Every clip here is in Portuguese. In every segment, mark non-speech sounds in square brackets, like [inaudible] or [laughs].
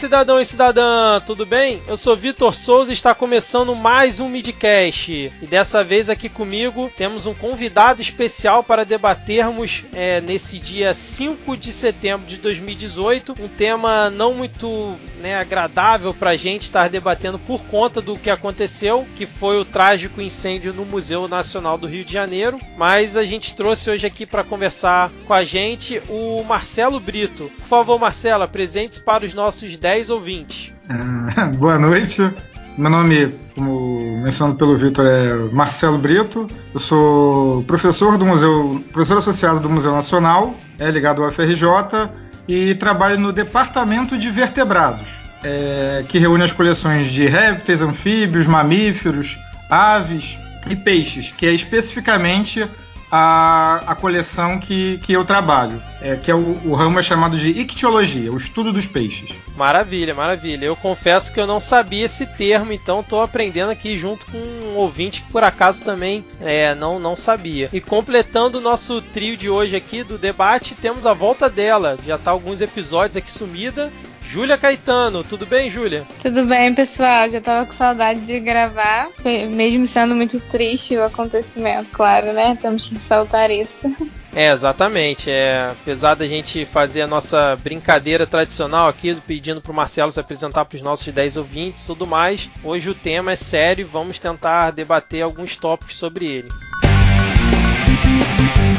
cidadão e cidadã, tudo bem? Eu sou Vitor Souza e está começando mais um Midcast. E dessa vez aqui comigo temos um convidado especial para debatermos é, nesse dia 5 de setembro de 2018 um tema não muito né, agradável para a gente estar debatendo por conta do que aconteceu, que foi o trágico incêndio no Museu Nacional do Rio de Janeiro. Mas a gente trouxe hoje aqui para conversar com a gente o Marcelo Brito. Por favor, Marcelo, presentes para os nossos 10 ouvintes. [laughs] Ah, boa noite. Meu nome, como mencionado pelo Vitor, é Marcelo Brito. Eu sou professor do Museu, professor associado do Museu Nacional, é ligado ao FRJ e trabalho no departamento de vertebrados, é, que reúne as coleções de répteis, anfíbios, mamíferos, aves e peixes, que é especificamente a, a coleção que, que eu trabalho, é, que é o, o ramo é chamado de ictiologia, o estudo dos peixes. Maravilha, maravilha. Eu confesso que eu não sabia esse termo, então estou aprendendo aqui junto com um ouvinte que por acaso também é, não, não sabia. E completando o nosso trio de hoje aqui do debate, temos a volta dela. Já está alguns episódios aqui sumida, Júlia Caetano, tudo bem, Júlia? Tudo bem, pessoal. Já tava com saudade de gravar, mesmo sendo muito triste o acontecimento, claro, né? Temos que ressaltar isso. É, exatamente. É, apesar da gente fazer a nossa brincadeira tradicional aqui, pedindo para o Marcelo se apresentar para os nossos 10 ouvintes e tudo mais, hoje o tema é sério e vamos tentar debater alguns tópicos sobre ele. Então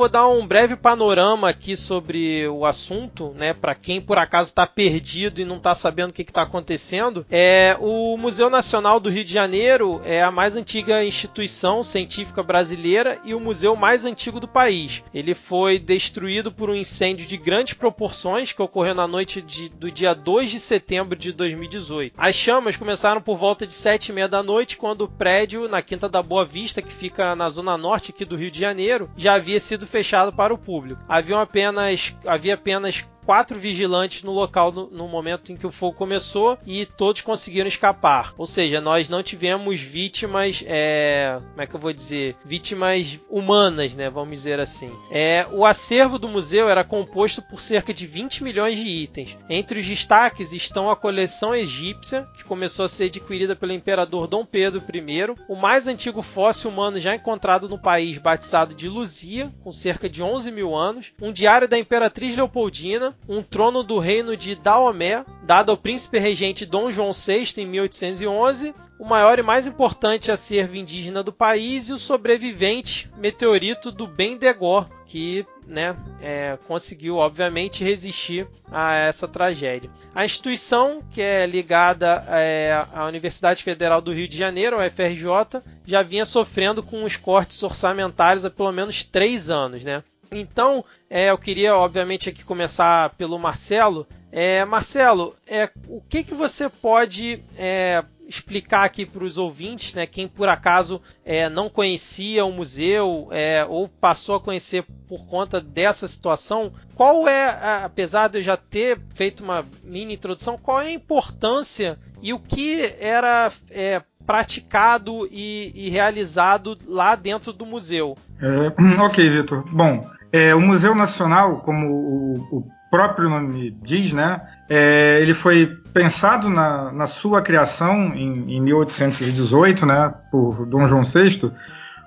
vou dar um breve panorama aqui sobre o assunto, né, para quem por acaso está perdido e não está sabendo o que está acontecendo. É o Museu Nacional do Rio de Janeiro é a mais antiga instituição científica brasileira e o museu mais antigo do país. Ele foi destruído por um incêndio de grandes proporções que ocorreu na noite de, do dia 2 de setembro de 2018. As chamas começaram por volta de sete e meia da noite, quando o prédio na Quinta da Boa Vista, que fica na zona norte aqui do Rio de Janeiro, já havia sido fechado para o público. Havia apenas, havia apenas quatro vigilantes no local no, no, momento em que o fogo começou e todos conseguiram escapar. Ou seja, nós não tivemos vítimas, é, como é que eu vou dizer, vítimas humanas, né? Vamos dizer assim. É, o acervo do museu era composto por cerca de 20 milhões de itens. Entre os destaques estão a coleção egípcia, que começou a ser adquirida pelo imperador Dom Pedro I, o mais antigo fóssil humano já encontrado no país, batizado de Luzia, com cerca de 11 mil anos, um diário da imperatriz Leopoldina, um trono do reino de Daomé, dado ao príncipe regente Dom João VI em 1811, o maior e mais importante acervo indígena do país e o sobrevivente meteorito do Bendegó, que né, é, conseguiu, obviamente, resistir a essa tragédia. A instituição, que é ligada é, à Universidade Federal do Rio de Janeiro, a FRJ, já vinha sofrendo com os cortes orçamentários há pelo menos três anos. Né? Então, é, eu queria, obviamente, aqui começar pelo Marcelo. É, Marcelo, é, o que, que você pode é, explicar aqui para os ouvintes, né, quem por acaso é, não conhecia o museu é, ou passou a conhecer por conta dessa situação, qual é, apesar de eu já ter feito uma mini introdução, qual é a importância e o que era é, praticado e, e, realizado lá dentro do museu? É, [clears throat] ok, Vitor. Bom, é, o Museu Nacional, como o, o próprio nome diz, né, é, ele foi pensado na, na sua criação em, em, 1818, né, por Dom João VI,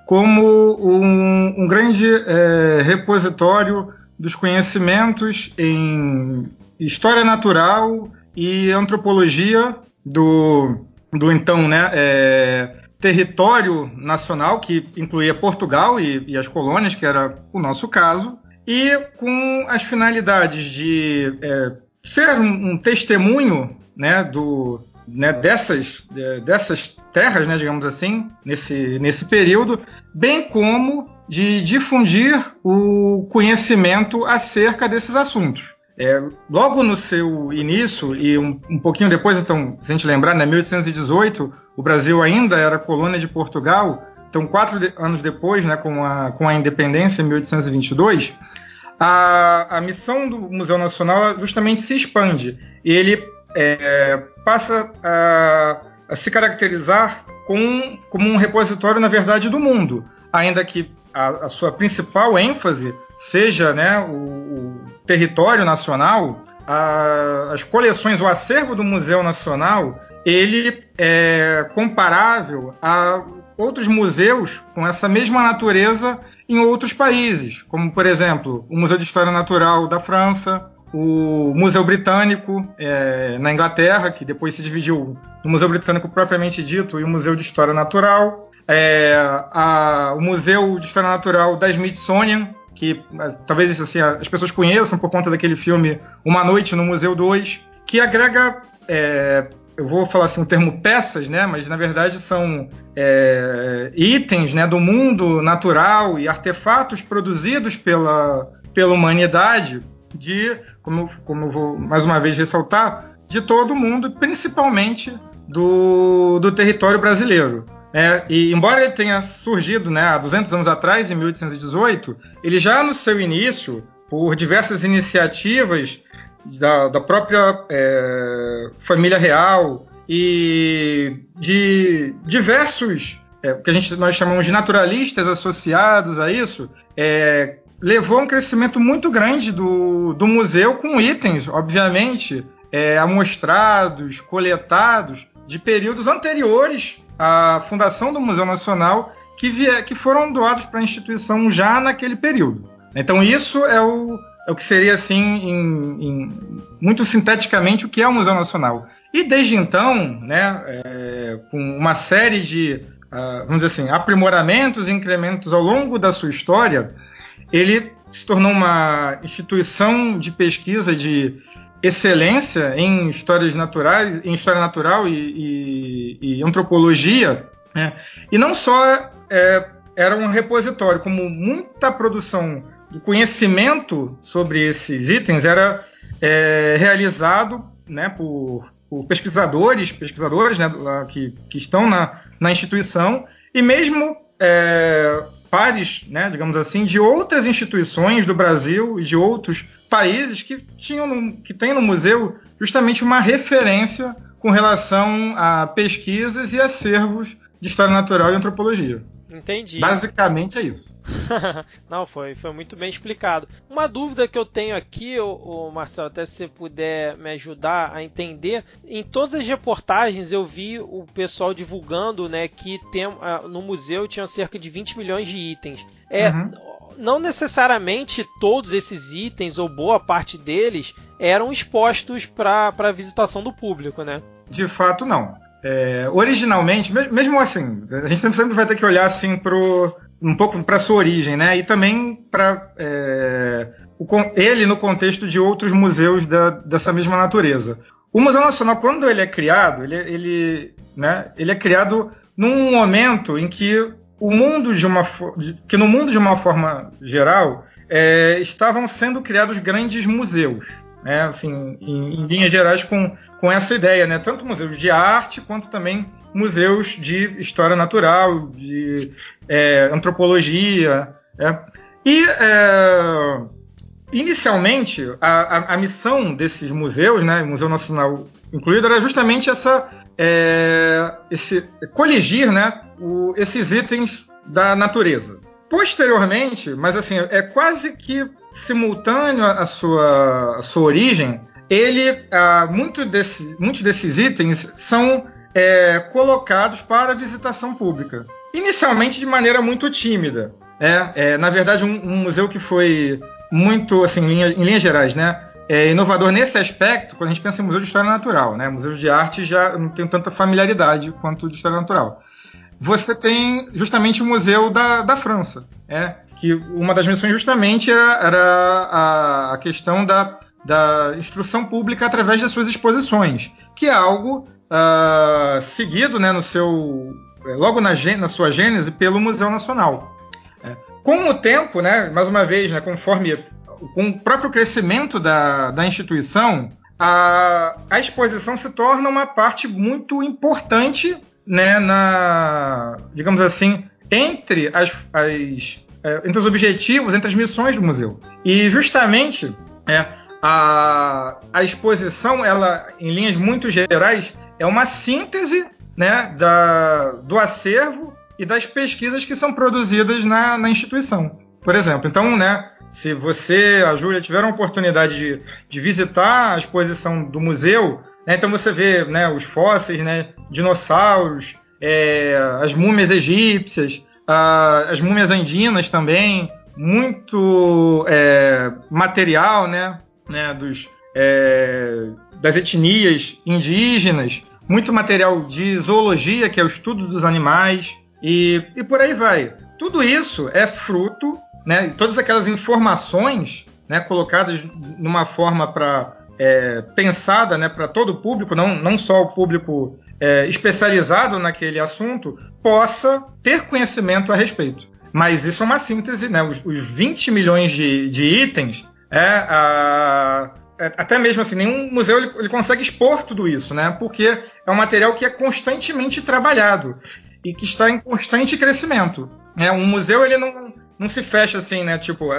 como um, um grande é, repositório dos conhecimentos em história natural e antropologia do, do então né, é, território nacional, que incluía Portugal e, e, as colônias, que era o nosso caso, e com as finalidades de é, ser um, um, testemunho né, do, né, dessas, dessas terras, né, digamos assim, nesse, nesse período, bem como de difundir o conhecimento acerca desses assuntos. É, logo no seu início, e um, um, pouquinho depois, então, se a gente lembrar, em né, 1818, o Brasil ainda era colônia de Portugal, então quatro de, anos depois, né, com, a, com a independência, em 1822, a, a missão do Museu Nacional justamente se expande. E ele é, passa a, a, se caracterizar com, como um repositório, na verdade, do mundo, ainda que a, a sua principal ênfase seja né, o território nacional, a, as coleções, o acervo do Museu Nacional, ele é comparável a outros museus com essa mesma natureza em outros países, como por exemplo o Museu de História Natural da França, o Museu Britânico é, na Inglaterra, que depois se dividiu no Museu Britânico propriamente dito e o Museu de História Natural, é, a, o Museu de História Natural da Smithsonian, que talvez assim, as pessoas conheçam por conta daquele filme Uma Noite no Museu 2, que agrega é, eu vou falar assim o termo peças, né? Mas na verdade são é, itens, né, do mundo natural e artefatos produzidos pela, pela humanidade de, como, como eu vou mais uma vez ressaltar, de todo o mundo, principalmente do, do território brasileiro. É, e embora ele tenha surgido né, há 200 anos atrás, em 1818, ele já no seu início, por diversas iniciativas da, da própria é, família real e de diversos é, que a gente nós chamamos de naturalistas associados a isso, é, levou a um crescimento muito grande do, do museu com itens, obviamente, é, amostrados, coletados de períodos anteriores à fundação do Museu Nacional que, vier, que foram doados para a instituição já naquele período. Então isso é o, é o que seria assim, em, em, muito sinteticamente, o que é o Museu Nacional. E desde então, né, é, com uma série de, uh, vamos dizer assim, aprimoramentos e incrementos ao longo da sua história, ele se tornou uma instituição de pesquisa de excelência em histórias naturais, em história natural e, e, e antropologia, né? e não só é, era um repositório, como muita produção de conhecimento sobre esses itens era é, realizado né, por, por, pesquisadores, pesquisadores né, que, que estão na, na instituição e mesmo é, pares, né, digamos assim, de outras instituições do Brasil e de outros países que tinham que têm no museu justamente uma referência com relação a pesquisas e acervos de história natural e antropologia. Entendi. Basicamente é isso. [laughs] Não, foi, foi muito bem explicado. Uma dúvida que eu tenho aqui, o Marcelo, até se você puder me ajudar a entender, em todas as reportagens eu vi o pessoal divulgando né, que tem, uh, no museu tinham cerca de 20 milhões de itens. É, uhum. Não necessariamente todos esses itens, ou boa parte deles, eram expostos para visitação do público, né? De fato, não. É, originalmente, mesmo assim, a gente sempre vai ter que olhar assim pro, um pouco para sua origem, né? E também para é, ele no contexto de outros museus da, dessa mesma natureza. O Museu Nacional, quando ele é criado, ele, ele, né, ele é criado num momento em que o mundo de uma que no mundo de uma forma geral é, estavam sendo criados grandes museus né, assim, em, em, linhas gerais com, com essa ideia, né, tanto museus de arte quanto também museus de história natural, de é, antropologia. É. E é, inicialmente a, a, a, missão desses museus, né, Museu Nacional incluído, era justamente essa é, esse coligir, né, o, esses itens da natureza. Posteriormente, mas assim, é quase que simultâneo à sua, à sua origem, ele, ah, muito desse, muitos desses itens são é, colocados para visitação pública. Inicialmente de maneira muito tímida. É, é na verdade, um, um, museu que foi muito, assim, em, em linhas gerais, né? É inovador nesse aspecto quando a gente pensa em museu de história natural, né? Museus de arte já não tem tanta familiaridade quanto de história natural. Você tem justamente o museu da, da França, é, que uma das missões justamente era, era a, a, questão da, da instrução pública através das suas exposições, que é algo uh, seguido né, no seu, é, logo na, na sua gênese pelo Museu Nacional. É. Com o tempo, né, mais uma vez, né, conforme com o próprio crescimento da, da instituição, a, a exposição se torna uma parte muito importante, né, na, digamos assim, entre as, as é, entre os objetivos, entre as missões do museu. E justamente é, a, a exposição, ela, em linhas muito gerais, é uma síntese né, da, do acervo e das pesquisas que são produzidas na, na instituição. Por exemplo, então, né, se você, a Júlia, tiver a oportunidade de, de visitar a exposição do museu, né, então você vê né, os fósseis, né, dinossauros, é, as múmias egípcias, a, as múmias andinas também, muito é, material né, né, dos, é, das etnias indígenas, muito material de zoologia, que é o estudo dos animais, e, e por aí vai. Tudo isso é fruto, né, todas aquelas informações né, colocadas numa forma para é, pensada né, para todo o público, não, não só o público é, especializado naquele assunto, possa ter conhecimento a respeito. Mas isso é uma síntese, né? Os, os 20 milhões de, de itens, é, a, é, até mesmo assim, nenhum museu ele, ele, consegue expor tudo isso, né? Porque é um material que é constantemente trabalhado e que está em constante crescimento. É, um museu ele não, não se fecha assim, né? Tipo,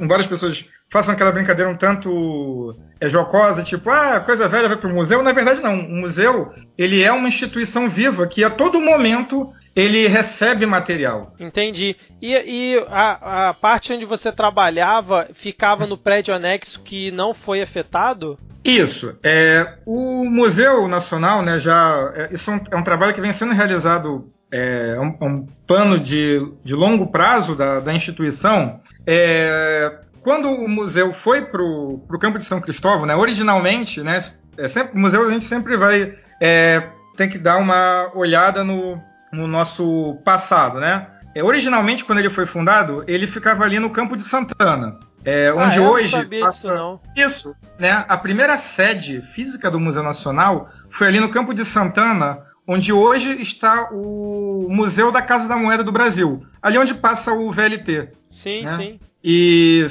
embora as pessoas façam aquela brincadeira um tanto é, jocosa, tipo, ah, coisa velha vai para o museu. Na verdade, não. O museu ele é uma instituição viva que a todo momento ele recebe material. Entendi. E, e a, a, parte onde você trabalhava ficava no prédio anexo que não foi afetado? Isso. É, o Museu Nacional, né, já. É, isso é um, é um, trabalho que vem sendo realizado. É um, é um plano de, de longo prazo da, da instituição. É, quando o museu foi para o campo de São Cristóvão, né, originalmente, né, é sempre, o museu a gente sempre vai é, tem que dar uma olhada no, no nosso passado, né? É, originalmente, quando ele foi fundado, ele ficava ali no Campo de Santana. É, onde ah, hoje. Não sabia passa... não. Isso, né? A primeira sede física do Museu Nacional foi ali no Campo de Santana, onde hoje está o Museu da Casa da Moeda do Brasil. Ali onde passa o VLT. Sim, né? sim. E,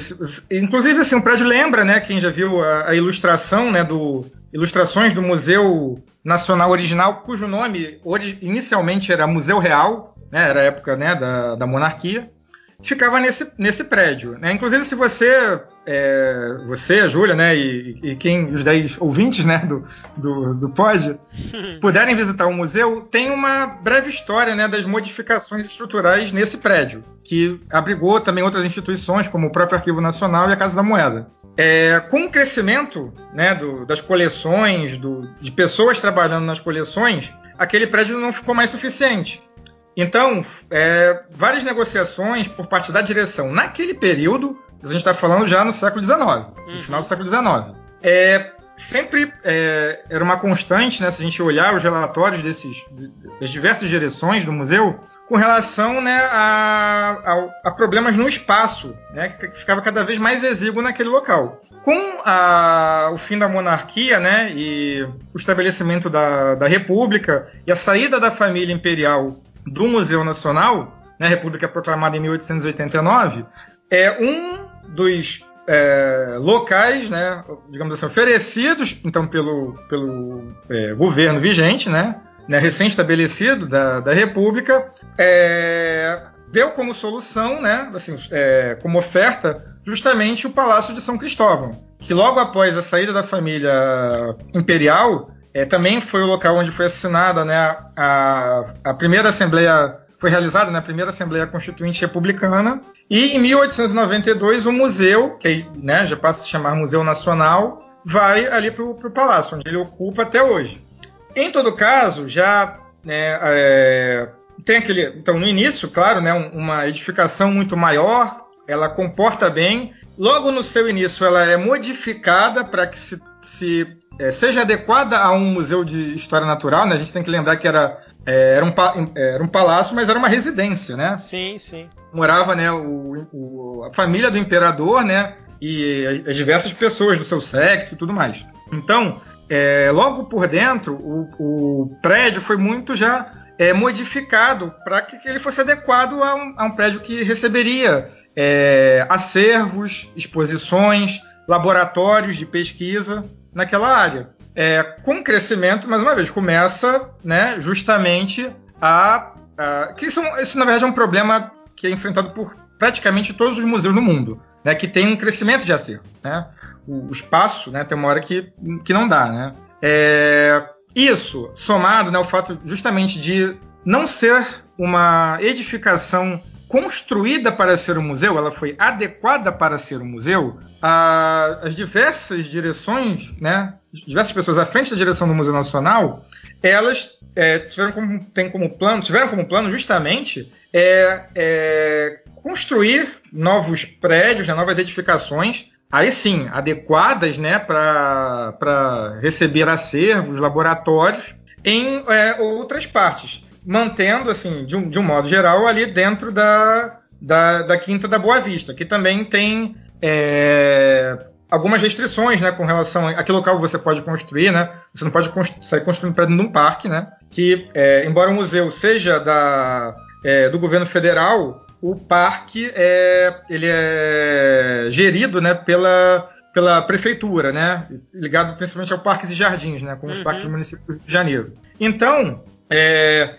inclusive, assim, o prédio lembra, né? Quem já viu a, a ilustração, né? Do, ilustrações do Museu Nacional Original, cujo nome inicialmente era Museu Real, né, era a época né, da, da monarquia, ficava nesse, nesse prédio. Né? Inclusive, se você, é, você, a Júlia, né, e, e, quem, os 10 ouvintes né, do, do, do Pod, [laughs] puderem visitar o museu, tem uma breve história né, das modificações estruturais nesse prédio, que abrigou também outras instituições, como o próprio Arquivo Nacional e a Casa da Moeda. É, com o crescimento né, do, das coleções, do, de pessoas trabalhando nas coleções, aquele prédio não ficou mais suficiente. Então, é, várias negociações por parte da direção naquele período, a gente está falando já no século XIX, uhum. no final do século XIX, é, sempre é, era uma constante, né, se a gente olhar os relatórios desses, das diversas direções do museu, com relação né, a, a, a, problemas no espaço, né, que ficava cada vez mais exíguo naquele local. Com a, o fim da monarquia né, e o estabelecimento da, da República e a saída da família imperial do Museu Nacional, né, a República proclamada em 1889, é um dos é, locais, né, digamos assim, oferecidos então pelo, pelo é, governo vigente, né, né, recém-estabelecido da, da República, é, deu como solução, né, assim, é, como oferta, justamente o Palácio de São Cristóvão, que logo após a saída da família imperial, é, também foi o local onde foi assinada né, a, a primeira Assembleia, foi realizada né, a primeira Assembleia Constituinte Republicana, e em 1892 o museu, que né, já passa a se chamar Museu Nacional, vai ali para o Palácio, onde ele ocupa até hoje. Em todo caso, já né, é, tem aquele. Então, no início, claro, né, uma edificação muito maior, ela comporta bem. Logo no seu início, ela é modificada para que se, se é, seja adequada a um museu de história natural. Né? A gente tem que lembrar que era, é, era, um, era um palácio, mas era uma residência, né? Sim, sim. Morava né, o, o, a família do imperador, né? E as diversas pessoas do seu séquito e tudo mais. Então, é, logo por dentro, o, o, prédio foi muito já é, modificado para que, ele fosse adequado a um, a um prédio que receberia é, acervos, exposições, laboratórios de pesquisa naquela área. É, com crescimento, mais uma vez, começa né, justamente a. a que isso, isso, na verdade, é um problema que é enfrentado por praticamente todos os museus do mundo, né, que tem um crescimento de acervo. Né? O, o espaço né, tem uma hora que, que não dá. Né? É, isso, somado né, ao fato justamente de não ser uma edificação construída para ser um museu, ela foi adequada para ser um museu, a, as diversas direções, né, diversas pessoas à frente da direção do Museu Nacional, elas é, tiveram como, tem como plano, tiveram como plano justamente é, é, construir novos prédios, né, novas edificações, aí sim, adequadas né, para receber acervos, laboratórios, em é, outras partes mantendo, assim, de um, de um modo geral, ali dentro da, da, da Quinta da Boa Vista, que também tem é, algumas restrições, né, com relação a que local você pode construir, né? Você não pode constru sair construindo prédio num parque, né? Que, é, embora o museu seja da, é, do governo federal, o parque é, ele é gerido, né, pela pela prefeitura, né, ligado principalmente ao parques e jardins, né, como uhum. os parques do município do Rio de Janeiro. Então, é,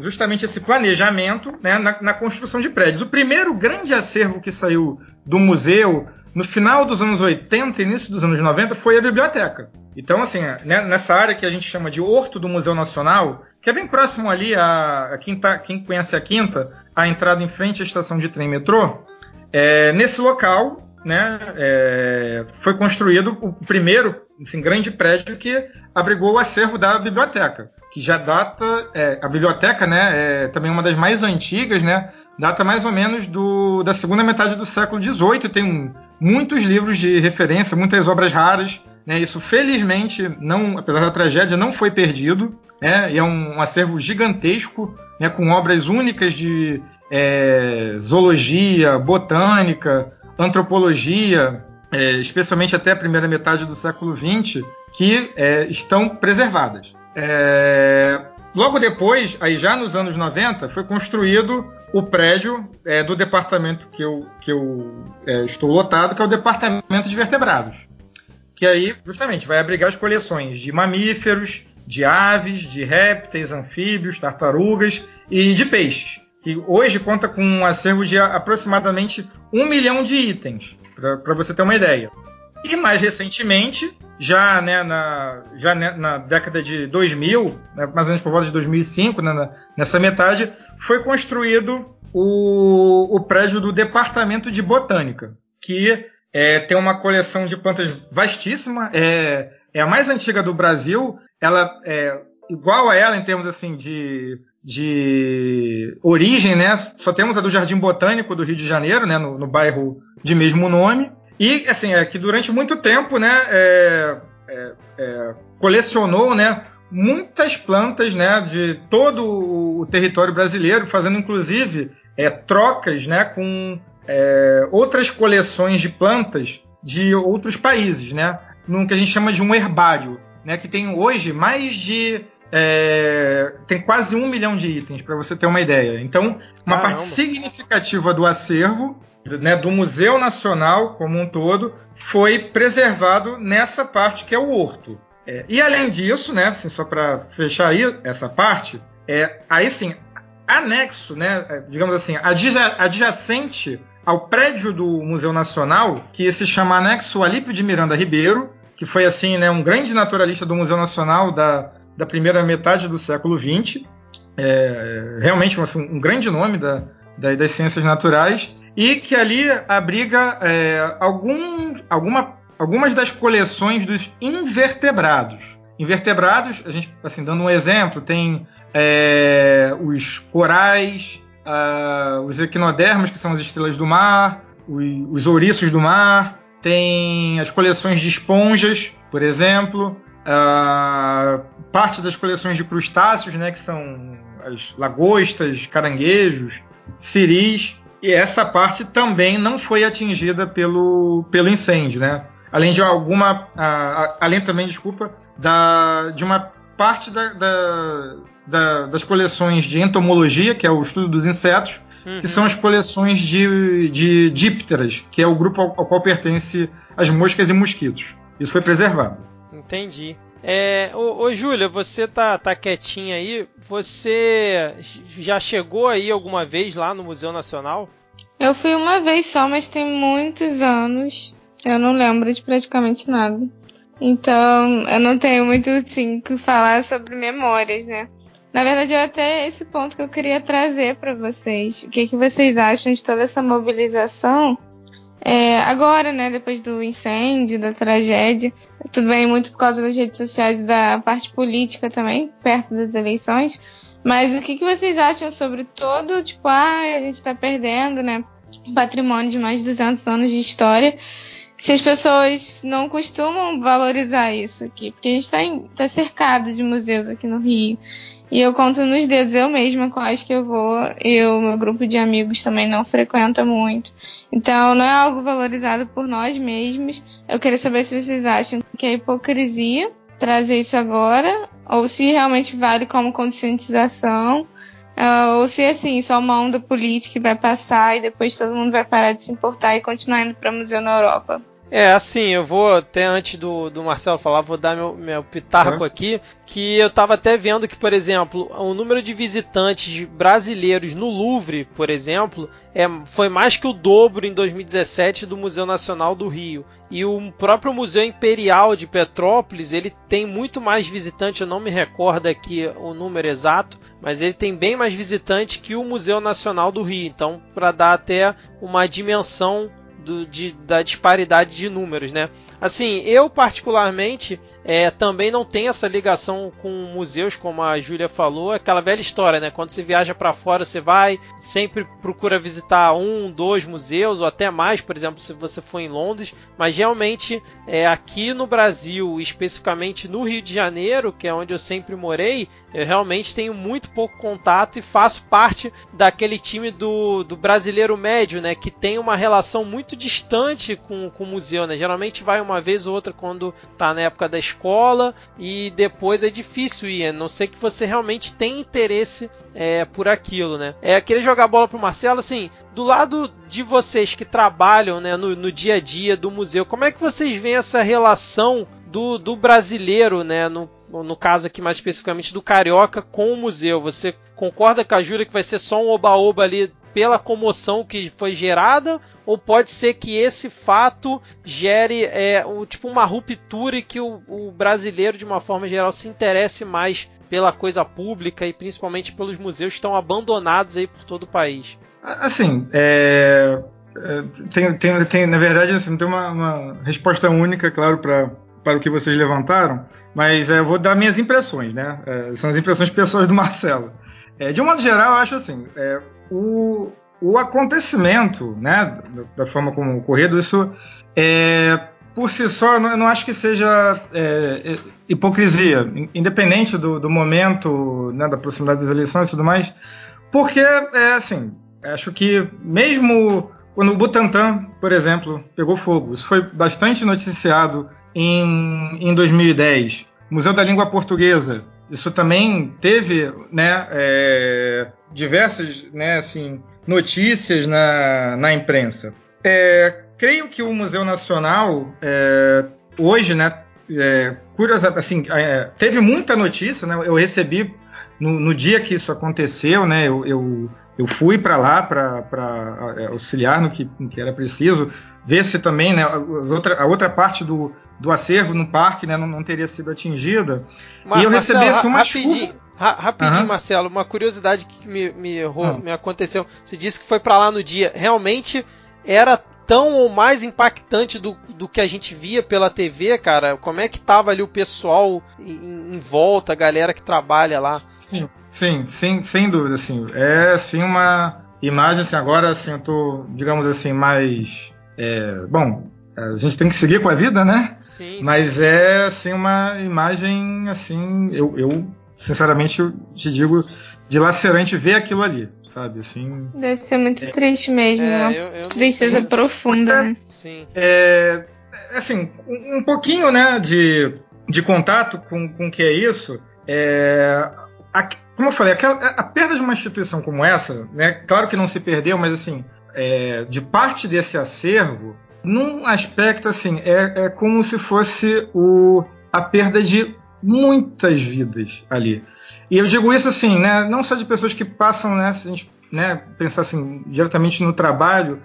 justamente esse planejamento né, na, na, construção de prédios. O primeiro grande acervo que saiu do museu no final dos anos 80 e início dos anos 90 foi a biblioteca. Então, assim, né, nessa área que a gente chama de Horto do Museu Nacional, que é bem próximo ali a, a quinta, quem conhece a Quinta, a entrada em frente à estação de trem metrô, é, nesse local né, é, foi construído o primeiro assim, grande prédio que abrigou o acervo da biblioteca que já data é, a biblioteca, né, é também uma das mais antigas, né, data mais ou menos do, da segunda metade do século XVIII, tem muitos livros de referência, muitas obras raras, né, isso felizmente não, apesar da tragédia, não foi perdido, né, e é um, um acervo gigantesco, né, com obras únicas de é, zoologia, botânica, antropologia, é, especialmente até a primeira metade do século XX, que é, estão preservadas. É, logo depois, aí já nos anos 90, foi construído o prédio é, do departamento que eu, que eu é, estou lotado, que é o Departamento de Vertebrados. Que aí, justamente, vai abrigar as coleções de mamíferos, de aves, de répteis, anfíbios, tartarugas e de peixes. Que hoje conta com um acervo de aproximadamente um milhão de itens, para você ter uma ideia. E mais recentemente, já, né, na, já né, na década de 2000, né, mais ou menos por volta de 2005, né, nessa metade, foi construído o, o prédio do Departamento de Botânica, que é, tem uma coleção de plantas vastíssima, é, é a mais antiga do Brasil, ela é igual a ela em termos assim de, de origem, né? Só temos a do Jardim Botânico do Rio de Janeiro, né, no, no bairro de mesmo nome. E, assim, é que durante muito tempo, né, é, é, é, colecionou, né, muitas plantas, né, de todo o território brasileiro, fazendo inclusive é, trocas, né, com é, outras coleções de plantas de outros países, né, num que a gente chama de um herbário, né, que tem hoje mais de é, tem quase um milhão de itens, para você ter uma ideia. Então, uma Caramba. parte significativa do acervo né, do Museu Nacional como um todo foi preservado nessa parte que é o horto. É, e além disso, né, assim, só para fechar aí essa parte, é, aí sim, anexo, né, é, digamos assim, adjacente ao prédio do Museu Nacional, que se chama Anexo Alípio de Miranda Ribeiro, que foi assim, né, um grande naturalista do Museu Nacional da, da primeira metade do século XX, é, realmente assim, um grande nome da, da, das ciências naturais e que ali abriga é, algum, alguma, algumas das coleções dos invertebrados. Invertebrados, a gente, assim, dando um exemplo, tem é, os corais, os equinodermos, que são as estrelas do mar, os, os ouriços do mar, tem as coleções de esponjas, por exemplo, parte das coleções de crustáceos, né, que são as lagostas, caranguejos, ciris. E essa parte também não foi atingida pelo, pelo incêndio, né? Além de alguma. além também, desculpa, da, de uma parte da, da, da, das coleções de entomologia, que é o estudo dos insetos, uhum. que são as coleções de, de dípteras, que é o grupo ao, ao qual pertence as moscas e mosquitos. Isso foi preservado. Entendi. É, ô, ô Júlia, você tá, tá quietinha aí. Você já chegou aí alguma vez lá no Museu Nacional? Eu fui uma vez só, mas tem muitos anos. Eu não lembro de praticamente nada. Então, eu não tenho muito, assim, que falar sobre memórias, né? Na verdade, é até esse ponto que eu queria trazer para vocês. O que, que vocês acham de toda essa mobilização? É, agora, né, depois do incêndio, da tragédia, tudo bem, muito por causa das redes sociais e da parte política também, perto das eleições. Mas o que, que vocês acham sobre todo, tipo, ah, a gente está perdendo, né, patrimônio de mais de 200 anos de história, se as pessoas não costumam valorizar isso aqui, porque a gente está tá cercado de museus aqui no Rio. E eu conto nos dedos, eu mesma quais que eu vou, eu, meu grupo de amigos também não frequenta muito. Então não é algo valorizado por nós mesmos. Eu queria saber se vocês acham que é hipocrisia trazer isso agora, ou se realmente vale como conscientização, uh, ou se assim, só uma onda política vai passar e depois todo mundo vai parar de se importar e continuar indo para museu na Europa. É, assim, eu vou até antes do, do Marcelo falar, vou dar meu, meu pitaco uhum. aqui, que eu estava até vendo que, por exemplo, o número de visitantes brasileiros no Louvre, por exemplo, é, foi mais que o dobro em 2017 do Museu Nacional do Rio. E o próprio Museu Imperial de Petrópolis, ele tem muito mais visitantes, eu não me recordo aqui o número exato, mas ele tem bem mais visitantes que o Museu Nacional do Rio. Então, para dar até uma dimensão do, de, da disparidade de números, né? Assim, eu particularmente é, também não tenho essa ligação com museus, como a Júlia falou, aquela velha história, né? Quando você viaja para fora, você vai, sempre procura visitar um, dois museus ou até mais, por exemplo, se você for em Londres, mas realmente é, aqui no Brasil, especificamente no Rio de Janeiro, que é onde eu sempre morei, eu realmente tenho muito pouco contato e faço parte daquele time do, do brasileiro médio, né? Que tem uma relação muito distante com, com o museu, né? Geralmente vai uma vez ou outra quando tá na época da escola e depois é difícil ir, a não sei que você realmente tem interesse é, por aquilo, né? É, querer jogar bola pro Marcelo, assim, do lado de vocês que trabalham né, no, no dia a dia do museu, como é que vocês veem essa relação do, do brasileiro, né, no, no caso aqui mais especificamente do carioca com o museu? Você concorda com a Júlia que vai ser só um oba-oba ali pela comoção que foi gerada ou pode ser que esse fato gere é, tipo uma ruptura e que o, o, brasileiro de uma forma geral se interesse mais pela coisa pública e principalmente pelos museus que estão abandonados aí por todo o país. Assim, é, é tem, tem, tem, na verdade assim, tem uma, uma resposta única, claro, para para o que vocês levantaram, mas é, eu vou dar minhas impressões, né? É, são as impressões pessoais do [laughs] Marcelo. É, de um modo geral, eu acho assim, é, o, o acontecimento, né, da, da forma como ocorrido, isso é, por si só, eu não, eu não acho que seja é, é, hipocrisia, independente do, do momento, né, da proximidade das eleições e tudo mais, porque, é assim, acho que mesmo quando o Butantan, por exemplo, pegou fogo, isso foi bastante noticiado em, em 2010. Museu da Língua Portuguesa, isso também teve, né, é, diversas, né, assim, notícias na, na imprensa. É, creio que o Museu Nacional é, hoje, né, é, curiosamente, assim, é, teve muita notícia, né? Eu recebi no, no dia que isso aconteceu, né? Eu, eu, eu fui para lá para é, auxiliar no que, no que, era preciso, ver se também, né? A outra, a outra parte do, do acervo no parque, né, não, não teria sido atingida. Mas, e eu recebi assim, uma rapidinho, Ra rapidinho, uhum. Marcelo, uma curiosidade que me, me, errou, uhum. me aconteceu. Você disse que foi para lá no dia. Realmente era tão ou mais impactante do, do que a gente via pela TV, cara? Como é que tava ali o pessoal em, em volta, a galera que trabalha lá? Sim, sim, sim, sem dúvida, assim. É assim uma imagem assim, agora assim, eu tô, digamos assim, mais. É, bom, a gente tem que seguir com a vida, né? Sim. Mas sim. é assim uma imagem assim, eu, eu sinceramente, eu te digo, dilacerante ver aquilo ali, sabe? Assim. Deve ser muito é, triste mesmo. É, eu, eu Tristeza sei. profunda, né? Sim. É, assim, um, pouquinho, né, de, de contato com, com o que é isso. É, a, como eu falei, a, a, perda de uma instituição como essa, né, claro que não se perdeu, mas assim, é, de parte desse acervo, num aspecto assim, é, é como se fosse o, a perda de muitas vidas ali. E eu digo isso assim, né, não só de pessoas que passam, né, a gente né, pensar assim, diretamente no trabalho,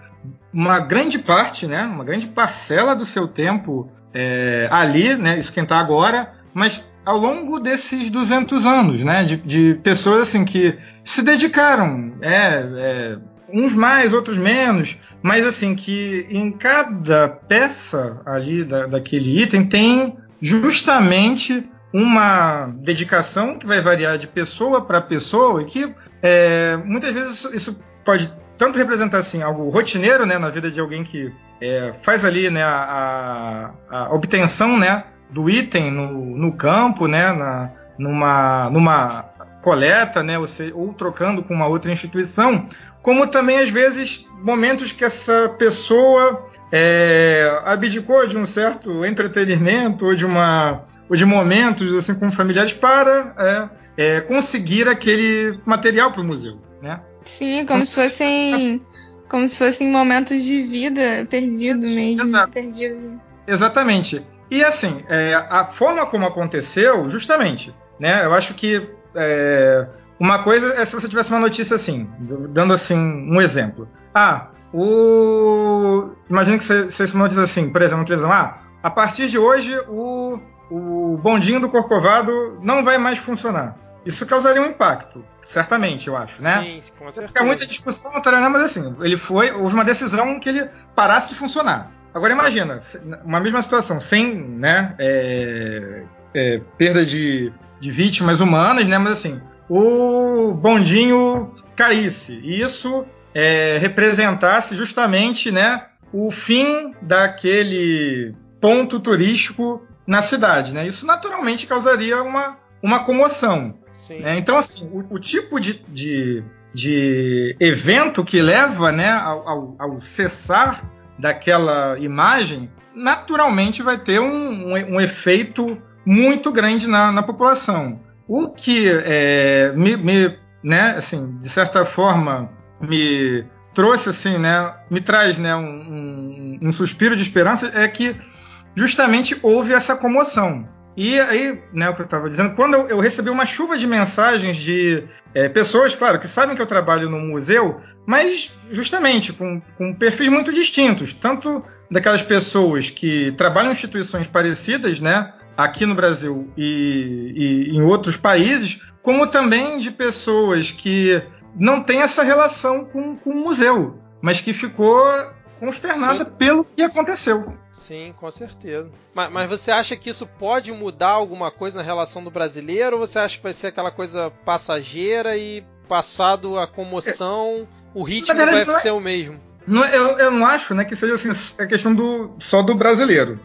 uma grande parte, né, uma grande parcela do seu tempo é, ali, né, isso quem está agora, mas ao longo desses 200 anos, né, de, de pessoas assim que se dedicaram, é, é, uns mais, outros menos, mas assim que em cada peça ali da, daquele item tem justamente uma dedicação que vai variar de pessoa para pessoa e que é, muitas vezes isso, isso, pode tanto representar assim algo rotineiro né, na vida de alguém que é, faz ali né, a, a, obtenção né, do item no, no campo, né, na, numa, numa coleta, né, ou, se, ou trocando com uma outra instituição, como também às vezes momentos que essa pessoa é, abdicou de um certo entretenimento ou de uma ou de momentos assim com familiares para é, é, conseguir aquele material para o museu, né? Sim, como se fossem como se fossem momentos de vida perdido mesmo, Exato. perdido. Exatamente. E assim, é, a forma como aconteceu, justamente, né? Eu acho que é, uma coisa é se você tivesse uma notícia assim, dando assim um exemplo. Ah, o. Imagina que você, você uma notícia assim, por exemplo, na televisão, ah, a partir de hoje o, o bondinho do Corcovado não vai mais funcionar. Isso causaria um impacto, certamente, eu acho, né? Sim, com certeza. Fica muita discussão, mas assim, ele foi, houve uma decisão que ele parasse de funcionar. Agora imagina, uma mesma situação, sem né, é, é, perda de, de vítimas humanas, né? Mas assim, o bondinho caísse. E isso é, representasse justamente né, o fim daquele ponto turístico na cidade. Né? Isso naturalmente causaria uma, uma comoção. Né? Então, assim, o, o tipo de, de, de, evento que leva né, ao, ao, ao, cessar daquela imagem, naturalmente vai ter um, um, um efeito muito grande na, na população. O que é, me, me, né, assim, de certa forma, me trouxe assim, né, me traz, né, um, um, um suspiro de esperança é que justamente houve essa comoção. E aí, né, o que eu estava dizendo, quando eu, recebi uma chuva de mensagens de é, pessoas, claro, que sabem que eu trabalho no museu, mas justamente com, com perfis muito distintos, tanto daquelas pessoas que trabalham em instituições parecidas, né, aqui no Brasil e, e em outros países, como também de pessoas que não têm essa relação com, com o museu, mas que ficou consternada Sim. pelo que aconteceu. Sim, com certeza. Mas, mas, você acha que isso pode mudar alguma coisa na relação do brasileiro? Ou você acha que vai ser aquela coisa passageira e passado a comoção, é, o ritmo vai é, ser o mesmo? Não, eu, eu, não acho né, que seja assim, a questão do, só do brasileiro.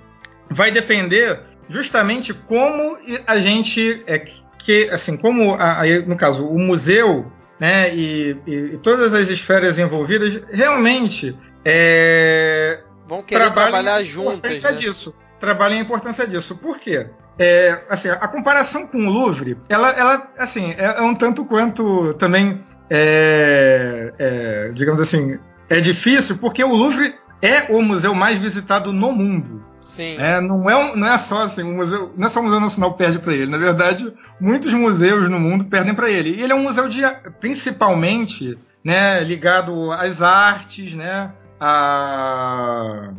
Vai depender justamente como a gente é que assim como aí no caso o museu né e, e, todas as esferas envolvidas realmente é, vão querer trabalhar juntas né? disso trabalhem a importância disso por quê é, assim a comparação com o Louvre ela, ela assim é, é um tanto quanto também é, é, digamos assim é difícil porque o Louvre é o museu mais visitado no mundo Sim. É, não, é, não é só assim, o museu, não é só o Museu Nacional perde para ele. Na verdade, muitos museus no mundo perdem para ele. E ele é um museu de, principalmente, né, ligado às artes, né, a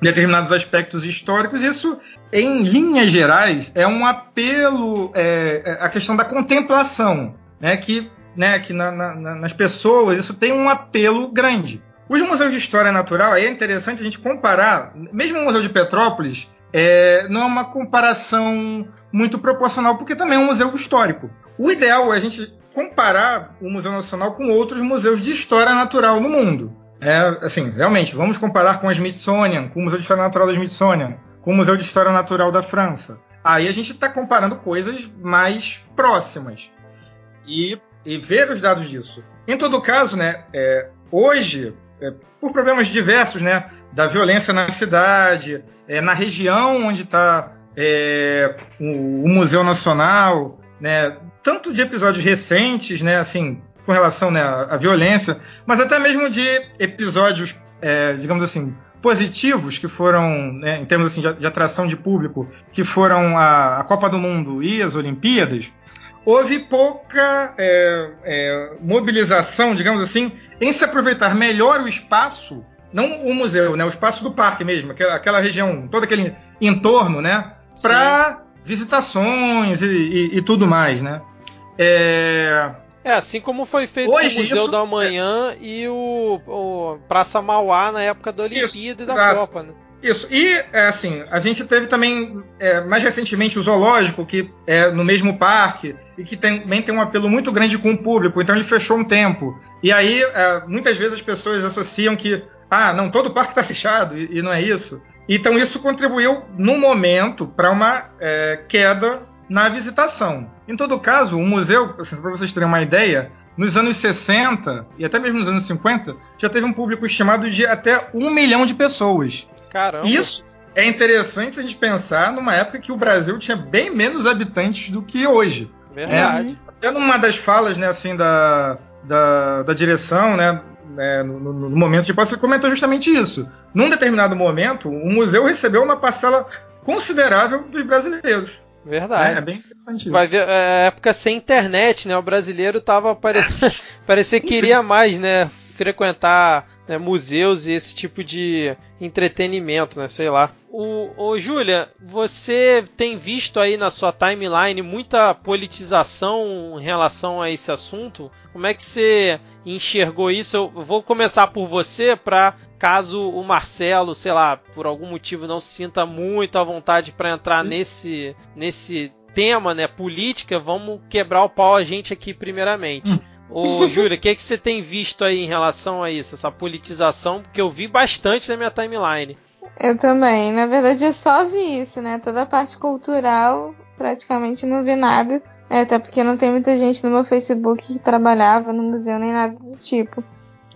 determinados aspectos históricos. Isso, em linhas gerais, é um apelo é, é à questão da contemplação, né, que, né, que na, na, nas pessoas isso tem um apelo grande. Os museus de história natural, aí é interessante a gente comparar, mesmo o Museu de Petrópolis, é, não é uma comparação muito proporcional, porque também é um museu histórico. O ideal é a gente comparar o Museu Nacional com outros museus de história natural no mundo. É, assim, realmente, vamos comparar com a Smithsonian, com o Museu de História Natural da Smithsonian, com o Museu de História Natural da França. Aí a gente está comparando coisas mais próximas e, e, ver os dados disso. Em todo caso, né, é, hoje é, por problemas diversos, né? Da violência na cidade, é, na região onde está é, o, o, Museu Nacional, né? Tanto de episódios recentes, né? Assim, com relação né, à, violência, mas até mesmo de episódios, é, digamos assim, positivos que foram, né, em termos assim, de, de, atração de público, que foram a, a, Copa do Mundo e as Olimpíadas, houve pouca é, é, mobilização, digamos assim, em se aproveitar melhor o espaço, não o museu, né, o espaço do parque mesmo, aquela, aquela região, todo aquele entorno, né, para visitações e, e, e, tudo mais, né. É, é, assim como foi feito Hoje, com o Museu isso, da Manhã é... e o, o, Praça Mauá na época da Olimpíada isso, e da exato. Copa, né? Isso. E, é, assim, a gente teve também, é, mais recentemente, o Zoológico, que é no mesmo parque, e que também tem um apelo muito grande com o público, então ele fechou um tempo. E aí, é, muitas vezes as pessoas associam que, ah, não, todo o parque está [laughs] fechado, e, e, não é isso. Então isso contribuiu, no momento, para uma é, queda na visitação. Em todo caso, o museu, assim, para vocês terem uma ideia, nos anos 60 e até mesmo nos anos 50, já teve um público estimado de até um milhão de pessoas. Caramba! Isso é interessante se a gente pensar numa época que o Brasil tinha bem menos habitantes do que hoje. Verdade. É, até numa das falas, né, assim, da, da, da direção, né, né no, no, momento de passe, comentou justamente isso. Num determinado momento, o museu recebeu uma parcela considerável dos brasileiros. Verdade. É, é, bem interessante isso. Vai ver, é, época sem internet, né? O brasileiro tava pare... [laughs] parecia que queria mais, né? Frequentar né, museus e esse tipo de entretenimento, né? Sei lá. O, o Júlia, você tem visto aí na sua timeline muita politização em relação a esse assunto? Como é que você enxergou isso? Eu vou começar por você para caso o Marcelo, sei lá, por algum motivo não se sinta muito à vontade para entrar nesse nesse tema, né, política, vamos quebrar o pau a gente aqui primeiramente. Hum. Ô, [laughs] Júlia, o que, é que você tem visto aí em relação a isso, essa politização? Porque eu vi bastante na minha timeline. Eu também. Na verdade, eu só vi isso, né? Toda a parte cultural, praticamente não vi nada. É, até porque não tem muita gente no meu Facebook que trabalhava no museu nem nada do tipo.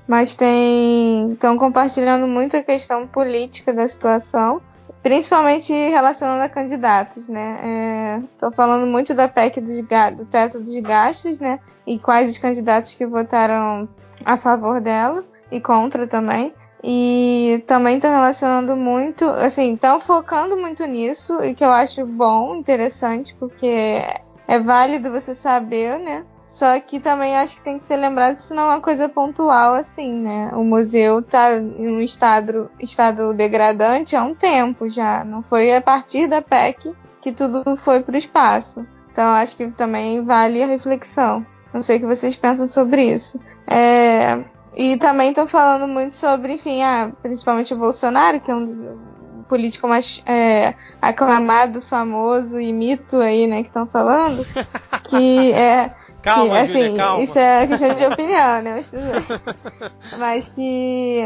Mas tem. Estão compartilhando muito a questão política da situação principalmente relacionando a candidatos, né? Estou é, falando muito da PEC do teto dos gastos, né? E quais os candidatos que votaram a favor dela e contra também. E também estão relacionando muito, assim, estão focando muito nisso, e que eu acho bom, interessante, porque é válido você saber, né? Só que também acho que tem que ser lembrado que isso não é uma coisa pontual assim, né? O museu tá em um estado, estado degradante há um tempo já. Não foi a partir da PEC que tudo foi para o espaço. Então acho que também vale a reflexão. Não sei o que vocês pensam sobre isso. É, e também estão falando muito sobre, enfim, ah, principalmente o Bolsonaro, que é um político mais é, aclamado, famoso e mito aí, né, que estão falando, [laughs] que é Calma, que, assim, Julia, calma. Isso é questão de opinião, né? [laughs] Mas que